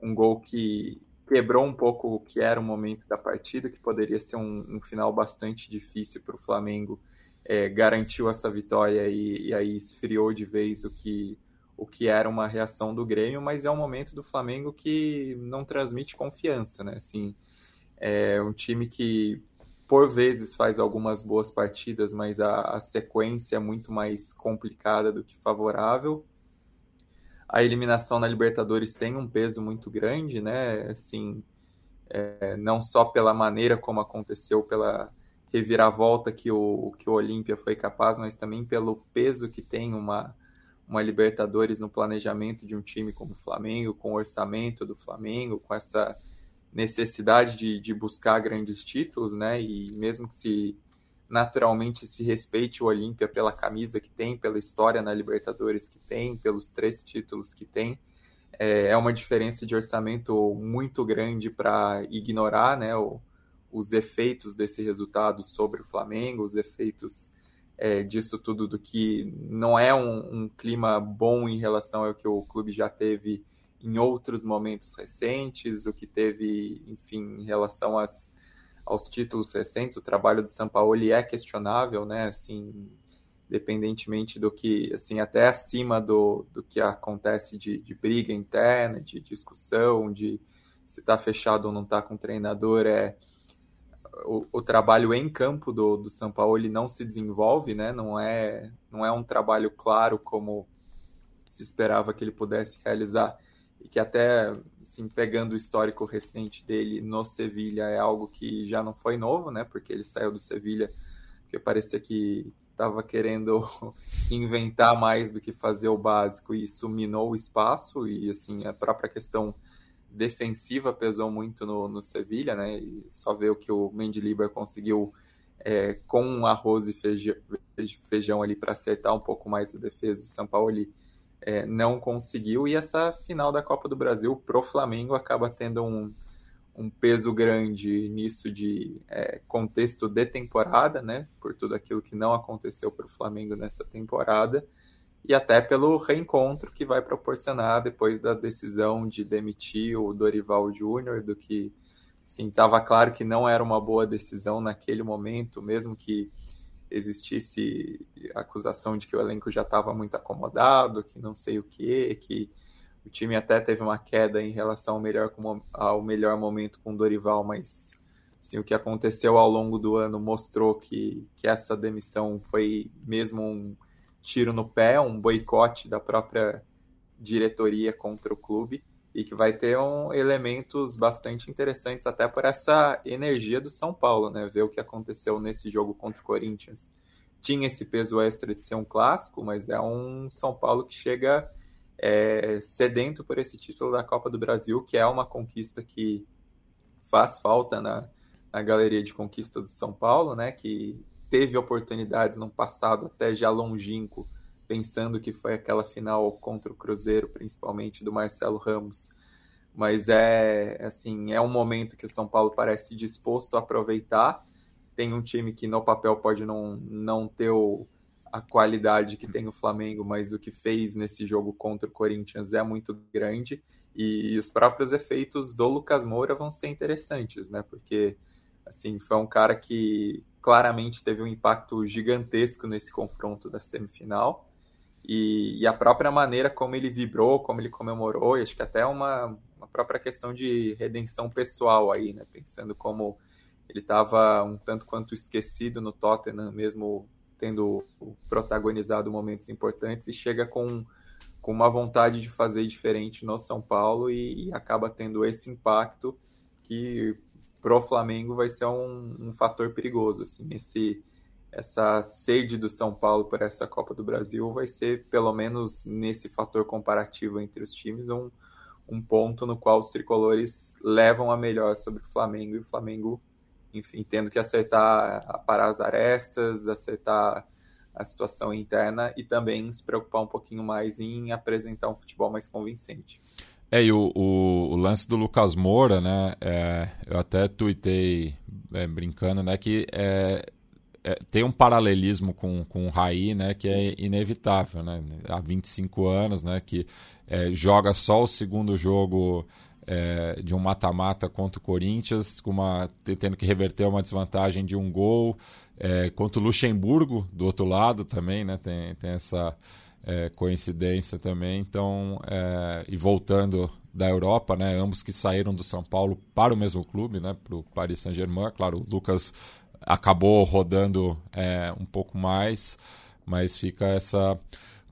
um gol que quebrou um pouco o que era o momento da partida, que poderia ser um, um final bastante difícil para o Flamengo. É, garantiu essa vitória e, e, aí esfriou de vez o que, o que era uma reação do Grêmio, mas é um momento do Flamengo que não transmite confiança, né? Assim, é um time que por vezes faz algumas boas partidas, mas a, a, sequência é muito mais complicada do que favorável. A eliminação na Libertadores tem um peso muito grande, né? Assim, é, não só pela maneira como aconteceu, pela reviravolta que o, que o Olímpia foi capaz, mas também pelo peso que tem uma, uma Libertadores no planejamento de um time como o Flamengo, com o orçamento do Flamengo, com essa necessidade de, de buscar grandes títulos, né? E mesmo que se naturalmente se respeite o Olímpia pela camisa que tem, pela história na Libertadores que tem, pelos três títulos que tem, é, é uma diferença de orçamento muito grande para ignorar, né? O, os efeitos desse resultado sobre o Flamengo, os efeitos é, disso tudo do que não é um, um clima bom em relação ao que o clube já teve em outros momentos recentes, o que teve, enfim, em relação às, aos títulos recentes, o trabalho do São Paulo é questionável, né? Assim, independentemente do que, assim, até acima do, do que acontece de, de briga interna, de discussão, de se está fechado ou não está com o treinador, é o, o, trabalho em campo do, do São Paulo ele não se desenvolve, né? Não é, não é um trabalho claro como se esperava que ele pudesse realizar e que até assim, pegando o histórico recente dele no Sevilha é algo que já não foi novo, né? Porque ele saiu do Sevilha porque parecia que estava querendo inventar mais do que fazer o básico e isso minou o espaço e assim a própria questão defensiva pesou muito no, no Sevilha, né? E só ver o que o Mendilibar conseguiu é, com arroz e feijão, feijão ali para acertar um pouco mais a defesa do São Paulo. Ele, é, não conseguiu. E essa final da Copa do Brasil pro Flamengo acaba tendo um, um peso grande nisso de é, contexto de temporada, né? Por tudo aquilo que não aconteceu para o Flamengo nessa temporada. E até pelo reencontro que vai proporcionar depois da decisão de demitir o Dorival Júnior, do que sim, estava claro que não era uma boa decisão naquele momento, mesmo que existisse acusação de que o elenco já estava muito acomodado, que não sei o que, que o time até teve uma queda em relação ao melhor, ao melhor momento com o Dorival, mas assim, o que aconteceu ao longo do ano mostrou que, que essa demissão foi mesmo um tiro no pé, um boicote da própria diretoria contra o clube e que vai ter um, elementos bastante interessantes até por essa energia do São Paulo, né? Ver o que aconteceu nesse jogo contra o Corinthians. Tinha esse peso extra de ser um clássico, mas é um São Paulo que chega é, sedento por esse título da Copa do Brasil, que é uma conquista que faz falta na, na galeria de conquista do São Paulo, né? Que teve oportunidades no passado até já longínquo pensando que foi aquela final contra o Cruzeiro, principalmente do Marcelo Ramos. Mas é assim, é um momento que o São Paulo parece disposto a aproveitar. Tem um time que no papel pode não, não ter o, a qualidade que tem o Flamengo, mas o que fez nesse jogo contra o Corinthians é muito grande. E, e os próprios efeitos do Lucas Moura vão ser interessantes, né? Porque assim, foi um cara que claramente teve um impacto gigantesco nesse confronto da semifinal. E, e, a própria maneira como ele vibrou, como ele comemorou, e acho que até uma, uma própria questão de redenção pessoal aí, né? Pensando como ele estava um tanto quanto esquecido no Tottenham, mesmo tendo protagonizado momentos importantes, e chega com, com uma vontade de fazer diferente no São Paulo e, e acaba tendo esse impacto que pro Flamengo vai ser um, um fator perigoso, assim, esse essa sede do São Paulo por essa Copa do Brasil vai ser, pelo menos nesse fator comparativo entre os times, um, um ponto no qual os tricolores levam a melhor sobre o Flamengo e o Flamengo, enfim, tendo que acertar, parar as arestas, acertar a situação interna e também se preocupar um pouquinho mais em apresentar um futebol mais convincente. É, e o, o, o, lance do Lucas Moura, né? É, eu até tuitei é, brincando, né? Que é, é, tem um paralelismo com, com o Raí, né? Que é inevitável, né? Há 25 anos, né? Que é, joga só o segundo jogo é, de um mata-mata contra o Corinthians, com uma, tendo que reverter uma desvantagem de um gol. contra o Luxemburgo, do outro lado também, né? Tem, tem essa é, coincidência também. Então, é, e voltando da Europa, né, ambos que saíram do São Paulo para o mesmo clube, né, para o Paris Saint-Germain. Claro, o Lucas acabou rodando é, um pouco mais, mas fica essa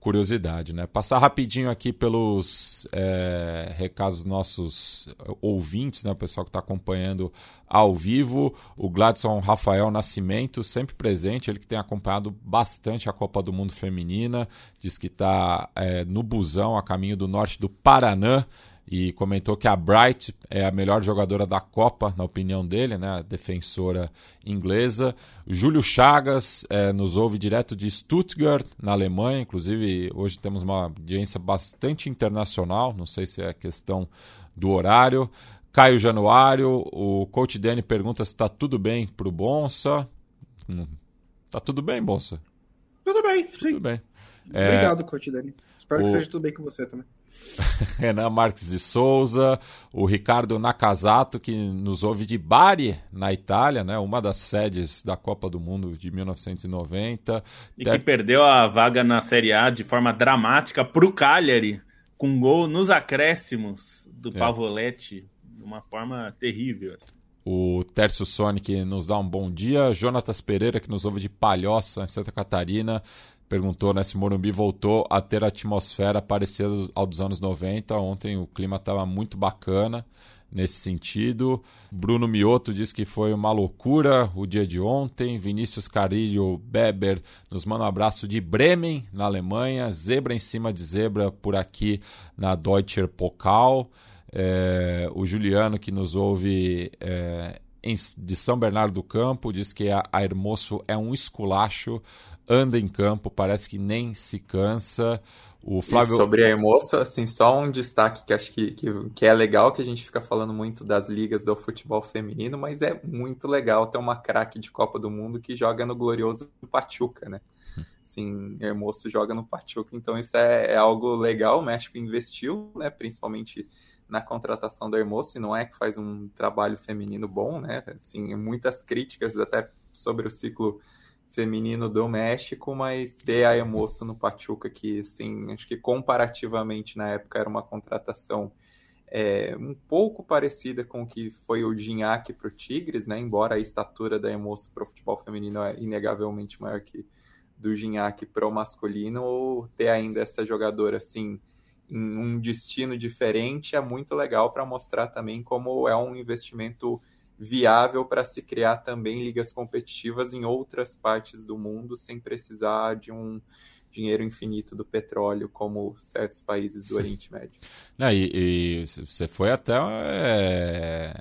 curiosidade, né? Passar rapidinho aqui pelos é, recados dos nossos ouvintes, né? O pessoal que está acompanhando ao vivo. O Gladson Rafael Nascimento, sempre presente, ele que tem acompanhado bastante a Copa do Mundo Feminina, diz que está é, no busão a caminho do norte do Paraná e comentou que a Bright é a melhor jogadora da Copa, na opinião dele, né? A defensora inglesa. Júlio Chagas é, nos ouve direto de Stuttgart, na Alemanha. Inclusive, hoje temos uma audiência bastante internacional, não sei se é questão do horário. Caio Januário, o coach Danny pergunta se está tudo bem para o Bonsa. Está hum, tudo bem, Bonsa? Tudo bem, sim. Tudo bem. Obrigado, é... coach Danny. Espero o... que seja tudo bem com você também. Renan Marques de Souza, o Ricardo Nakazato, que nos ouve de Bari, na Itália, né? uma das sedes da Copa do Mundo de 1990. E Ter... que perdeu a vaga na Série A de forma dramática para o Cagliari, com gol nos acréscimos do é. Pavoletti, de uma forma terrível. Assim. O Tércio Sonic nos dá um bom dia. Jonatas Pereira, que nos ouve de Palhoça, em Santa Catarina perguntou né, se Morumbi voltou a ter a atmosfera parecida ao dos anos 90. Ontem o clima estava muito bacana nesse sentido. Bruno Mioto diz que foi uma loucura o dia de ontem. Vinícius Carilho Beber nos manda um abraço de Bremen, na Alemanha. Zebra em cima de zebra por aqui na Deutscher Pokal. É, o Juliano, que nos ouve é, de São Bernardo do Campo, diz que a, a Hermoso é um esculacho anda em campo, parece que nem se cansa. O Flávio... E sobre a Hermosa, assim, só um destaque que acho que, que, que, é legal, que a gente fica falando muito das ligas do futebol feminino, mas é muito legal ter uma craque de Copa do Mundo que joga no glorioso Pachuca, né? Assim, Hermoso joga no Pachuca, então isso é, é, algo legal, o México investiu, né, principalmente na contratação do Hermoso, e não é que faz um trabalho feminino bom, né? Assim, muitas críticas até sobre o ciclo feminino do México, mas ter a Emoço no Pachuca, que, assim, acho que comparativamente na época era uma contratação é, um pouco parecida com o que foi o Gignac para o Tigres, né? Embora a estatura da Emoço para o futebol feminino é inegavelmente maior que do Gignac para o masculino, ou ter ainda essa jogadora assim em um destino diferente é muito legal para mostrar também como é um investimento viável para se criar também ligas competitivas em outras partes do mundo sem precisar de um dinheiro infinito do petróleo, como certos países do Oriente Médio. Não, e, você foi até é,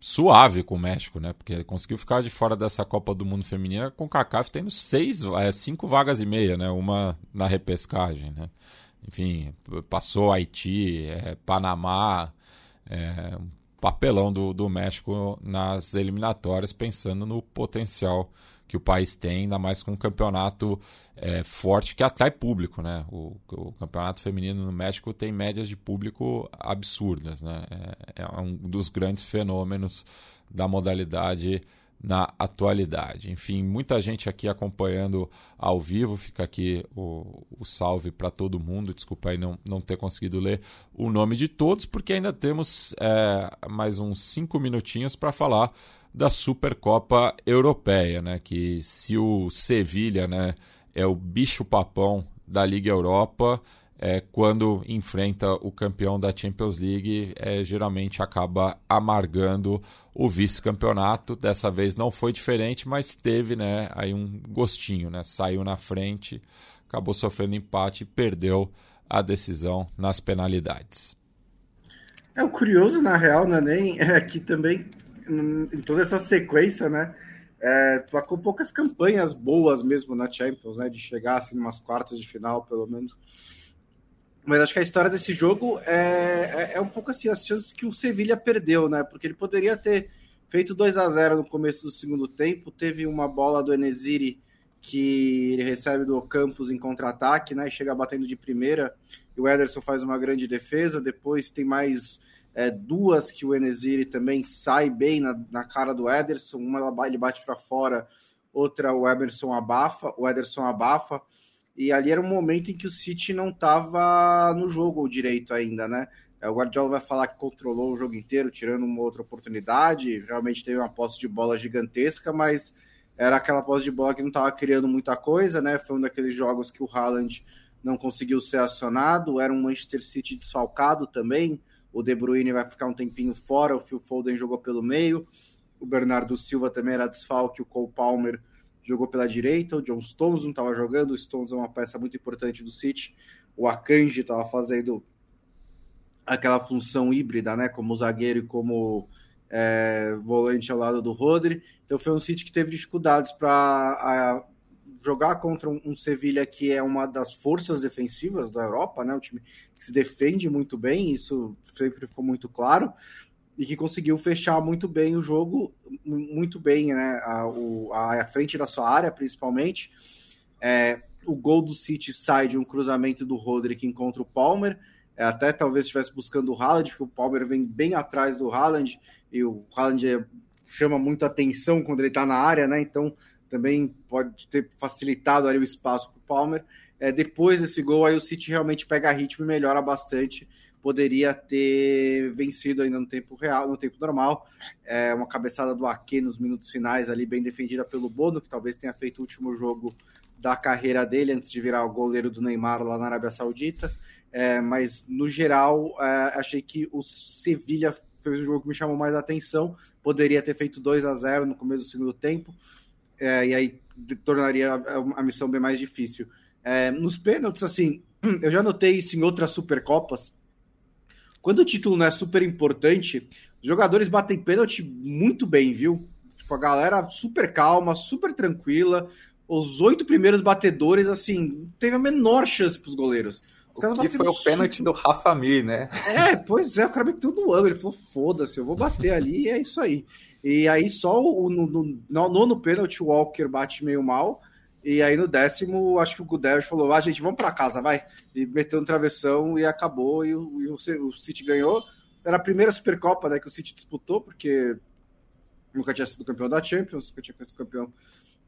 suave com o México, né? Porque conseguiu ficar de fora dessa Copa do Mundo Feminina com o CACAF tendo seis, é, cinco vagas e meia, né? Uma na repescagem, né? Enfim, passou Haiti, é, Panamá, é, um papelão do, do México nas eliminatórias, pensando no potencial que o país tem, ainda mais com um campeonato é, forte que atrai público, né? O, o, campeonato feminino no México tem médias de público absurdas, né? É, é, um dos grandes fenômenos da modalidade na atualidade. Enfim, muita gente aqui acompanhando ao vivo. Fica aqui o, o salve para todo mundo. Desculpa aí não, não ter conseguido ler o nome de todos, porque ainda temos é, mais uns cinco minutinhos para falar da Supercopa Europeia, né? Que se o Sevilha, né, é o bicho papão da Liga Europa, é, quando enfrenta o campeão da Champions League, é, geralmente acaba amargando o vice-campeonato. Dessa vez não foi diferente, mas teve né, aí um gostinho, né? Saiu na frente, acabou sofrendo empate e perdeu a decisão nas penalidades. É o curioso, na real, né, nem é que também em toda essa sequência, né? É, com poucas campanhas boas mesmo na Champions, né? De chegar assim umas quartas de final, pelo menos. Mas acho que a história desse jogo é, é, é um pouco assim, as chances que o Sevilha perdeu, né? Porque ele poderia ter feito 2 a 0 no começo do segundo tempo, teve uma bola do Enesiri que ele recebe do Campos em contra-ataque, né? Chega batendo de primeira, e o Ederson faz uma grande defesa, depois tem mais é, duas que o Enesiri também sai bem na, na cara do Ederson, uma ele bate para fora, outra o Emerson abafa, o Ederson abafa, e ali era um momento em que o City não estava no jogo direito ainda, né? É, o Guardiola vai falar que controlou o jogo inteiro, tirando uma outra oportunidade, realmente teve uma posse de bola gigantesca, mas era aquela posse de bola que não estava criando muita coisa, né? Foi um daqueles jogos que o Haaland não conseguiu ser acionado, era um Manchester City desfalcado também, o De Bruyne vai ficar um tempinho fora, o Phil Foden jogou pelo meio, o Bernardo Silva também era desfalque, o Cole Palmer jogou pela direita, o John Stones não estava jogando, o Stones é uma peça muito importante do City, o Akanji estava fazendo aquela função híbrida, né, como zagueiro e como é, volante ao lado do Rodri, então foi um City que teve dificuldades para jogar contra um, um Sevilha que é uma das forças defensivas da Europa, né? Um time que se defende muito bem, isso sempre ficou muito claro, e que conseguiu fechar muito bem o jogo, muito bem, né? A, o, a, a frente da sua área, principalmente. É, o gol do City sai de um cruzamento do Rodri que encontra o Palmer. É, até talvez estivesse buscando o Haaland, porque o Palmer vem bem atrás do Haaland, e o Haaland é, chama muita atenção quando ele está na área, né? Então também pode ter facilitado ali o espaço para o Palmer. É, depois desse gol, aí o City realmente pega ritmo e melhora bastante. Poderia ter vencido ainda no tempo real, no tempo normal. É, uma cabeçada do Ake nos minutos finais ali, bem defendida pelo Bono, que talvez tenha feito o último jogo da carreira dele antes de virar o goleiro do Neymar lá na Arábia Saudita. É, mas no geral, é, achei que o Sevilha fez o jogo que me chamou mais a atenção. Poderia ter feito 2 a 0 no começo do segundo tempo é, e aí tornaria a, a, missão bem mais difícil. É, nos pênaltis, assim, eu já notei isso em outras Supercopas. Quando o título não é super importante, os jogadores batem pênalti muito bem, viu? Tipo, a galera super calma, super tranquila. Os oito primeiros batedores, assim, teve a menor chance para os goleiros. Os o que foi o pênalti do Rafa Mir, né? É, pois é, o cara meteu no ângulo. Ele falou: foda-se, eu vou bater ali e é isso aí. E aí só o, no, no, no nono pênalti o Walker bate meio mal. E aí no décimo, acho que o Gudel falou: ah, gente, vamos para casa, vai. E meteu no travessão e acabou. E, o, e o, o City ganhou. Era a primeira Supercopa né, que o City disputou, porque nunca tinha sido campeão da Champions, nunca tinha sido campeão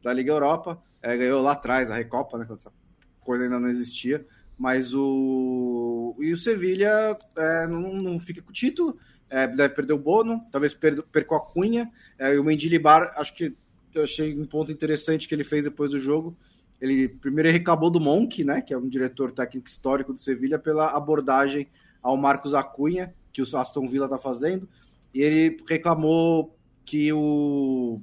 da Liga Europa. É, ganhou lá atrás a Recopa, né? Quando essa coisa ainda não existia. Mas o. E o Sevilha é, não, não fica com o título é, deve perder o Bono, talvez perca a Cunha, é, e o Mendilibar, acho que eu achei um ponto interessante que ele fez depois do jogo, ele primeiro ele reclamou do Monk, né, que é um diretor técnico histórico do Sevilha, pela abordagem ao Marcos Acunha, que o Aston Villa está fazendo, e ele reclamou que o,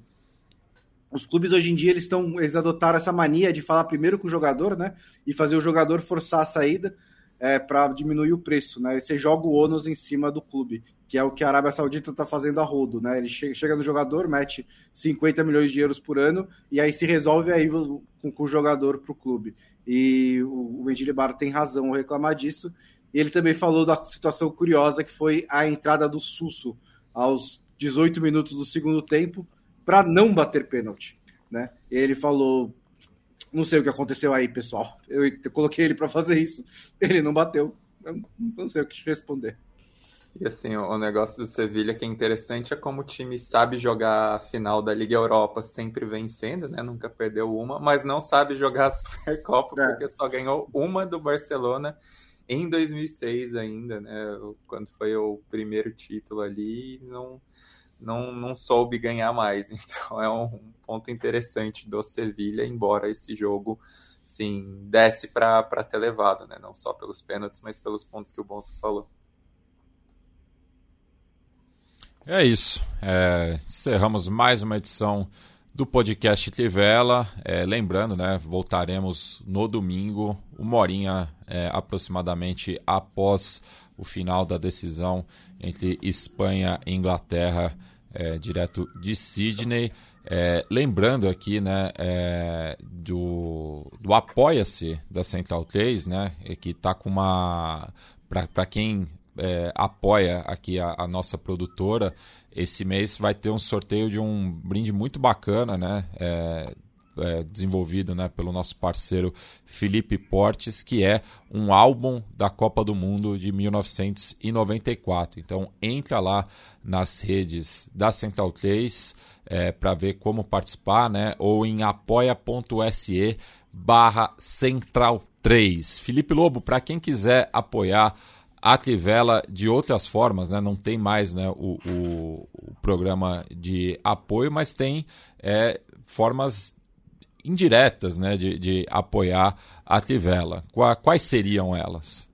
os clubes hoje em dia eles estão eles adotaram essa mania de falar primeiro com o jogador, né, e fazer o jogador forçar a saída, é, para diminuir o preço, né? Você joga o ônus em cima do clube, que é o que a Arábia Saudita está fazendo a rodo, né? Ele chega no jogador, mete 50 milhões de euros por ano e aí se resolve aí com, o jogador para o clube. E o, o Mendilibar tem razão ao reclamar disso. Ele também falou da situação curiosa que foi a entrada do Susso aos 18 minutos do segundo tempo para não bater pênalti, né? Ele falou não sei o que aconteceu aí, pessoal. Eu coloquei ele para fazer isso, ele não bateu. Eu não sei o que responder. E assim, o negócio do Sevilha que é interessante é como o time sabe jogar a final da Liga Europa sempre vencendo, né? Nunca perdeu uma, mas não sabe jogar a Supercopa é. porque só ganhou uma do Barcelona em 2006 ainda, né? Quando foi o primeiro título ali, não não, não soube ganhar mais. Então é um ponto interessante do Sevilha, embora esse jogo sim desce para ter levado, né? Não só pelos pênaltis, mas pelos pontos que o Bonso falou. É isso. É, encerramos mais uma edição do podcast Trivela. É, lembrando, né, voltaremos no domingo, uma horinha é, aproximadamente após o final da decisão entre Espanha e Inglaterra, é, direto de Sydney. É, lembrando aqui né, é, do, do Apoia-se da Central 3, né, que está com uma. Para quem é, apoia aqui a, a, nossa produtora, esse mês vai ter um sorteio de um brinde muito bacana, né? É, é, desenvolvido né, pelo nosso parceiro Felipe Portes, que é um álbum da Copa do Mundo de 1994. Então entra lá nas redes da Central 3 é, para ver como participar, né? Ou em apoia.se barra Central 3. Felipe Lobo, para quem quiser apoiar a de outras formas, né? não tem mais né, o, o, o programa de apoio, mas tem é, formas indiretas né, de, de apoiar a Trivela. Quais seriam elas?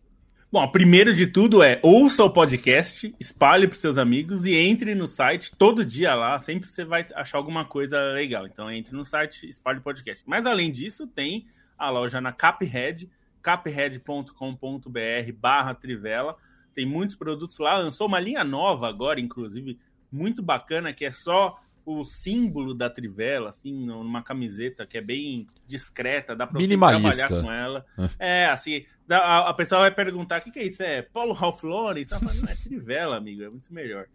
Bom, primeiro de tudo é ouça o podcast, espalhe para seus amigos e entre no site todo dia lá, sempre você vai achar alguma coisa legal. Então entre no site, espalhe o podcast. Mas além disso, tem a loja na Caphead, caphead.com.br barra Trivela. Tem muitos produtos lá, lançou uma linha nova agora, inclusive, muito bacana, que é só o símbolo da Trivela, assim, numa camiseta que é bem discreta, dá pra você trabalhar com ela. É, assim, a, a pessoa vai perguntar: o que, que é isso? É Paulo Ralph Lauren? Você fala, não, é Trivela, amigo, é muito melhor.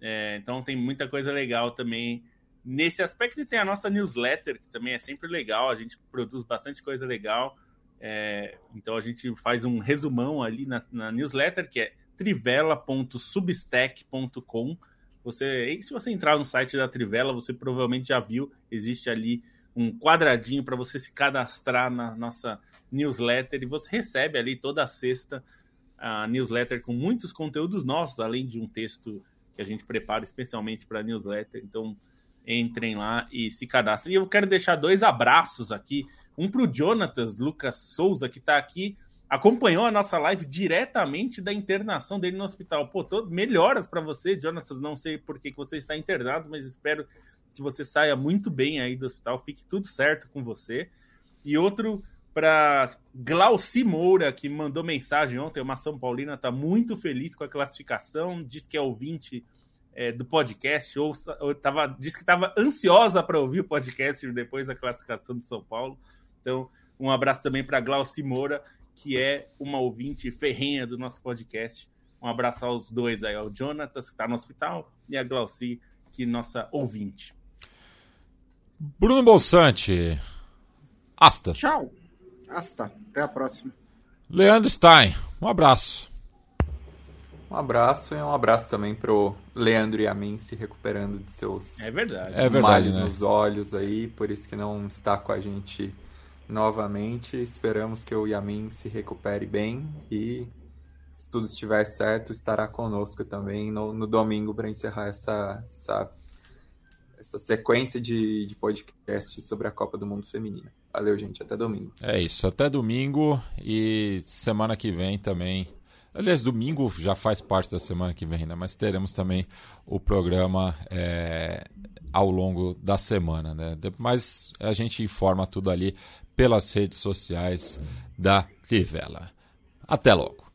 É, então tem muita coisa legal também nesse aspecto. E tem a nossa newsletter, que também é sempre legal, a gente produz bastante coisa legal. É, então a gente faz um resumão ali na, na newsletter, que é trivela.substack.com você, se você entrar no site da Trivela, você provavelmente já viu, existe ali um quadradinho para você se cadastrar na nossa newsletter e você recebe ali toda sexta a newsletter com muitos conteúdos nossos, além de um texto que a gente prepara especialmente para a newsletter. Então, entrem lá e se cadastrem. E eu quero deixar dois abraços aqui. Um para o Jonatas Lucas Souza, que está aqui acompanhou a nossa live diretamente da internação dele no hospital. Pô, tô, melhoras para você, Jonatas. Não sei por que você está internado, mas espero que você saia muito bem aí do hospital, fique tudo certo com você. E outro para Glauci Moura, que mandou mensagem ontem, uma São Paulina, está muito feliz com a classificação, diz que é ouvinte é, do podcast, ou, ou tava, diz que estava ansiosa para ouvir o podcast depois da classificação de São Paulo. Então, um abraço também para Glauci Moura que é uma ouvinte ferrenha do nosso podcast. Um abraço aos dois aí, ao Jonatas, que está no hospital, e a Glauci, que é nossa ouvinte. Bruno Bolsante. Asta. Tchau. Asta. Até a próxima. Leandro Stein. Um abraço. Um abraço e um abraço também pro Leandro e a mim se recuperando de seus é verdade. É verdade, males né? nos olhos aí, por isso que não está com a gente novamente. Esperamos que o Yamin se recupere bem e, se tudo estiver certo, estará conosco também no, no domingo para encerrar essa, essa, essa sequência de, de podcasts sobre a Copa do Mundo Feminina. Valeu, gente. Até domingo. É isso. Até domingo e semana que vem também. Aliás, domingo já faz parte da semana que vem, né? Mas teremos também o programa é, ao longo da semana, né? Mas a gente informa tudo ali pelas redes sociais da Trivela. Até logo.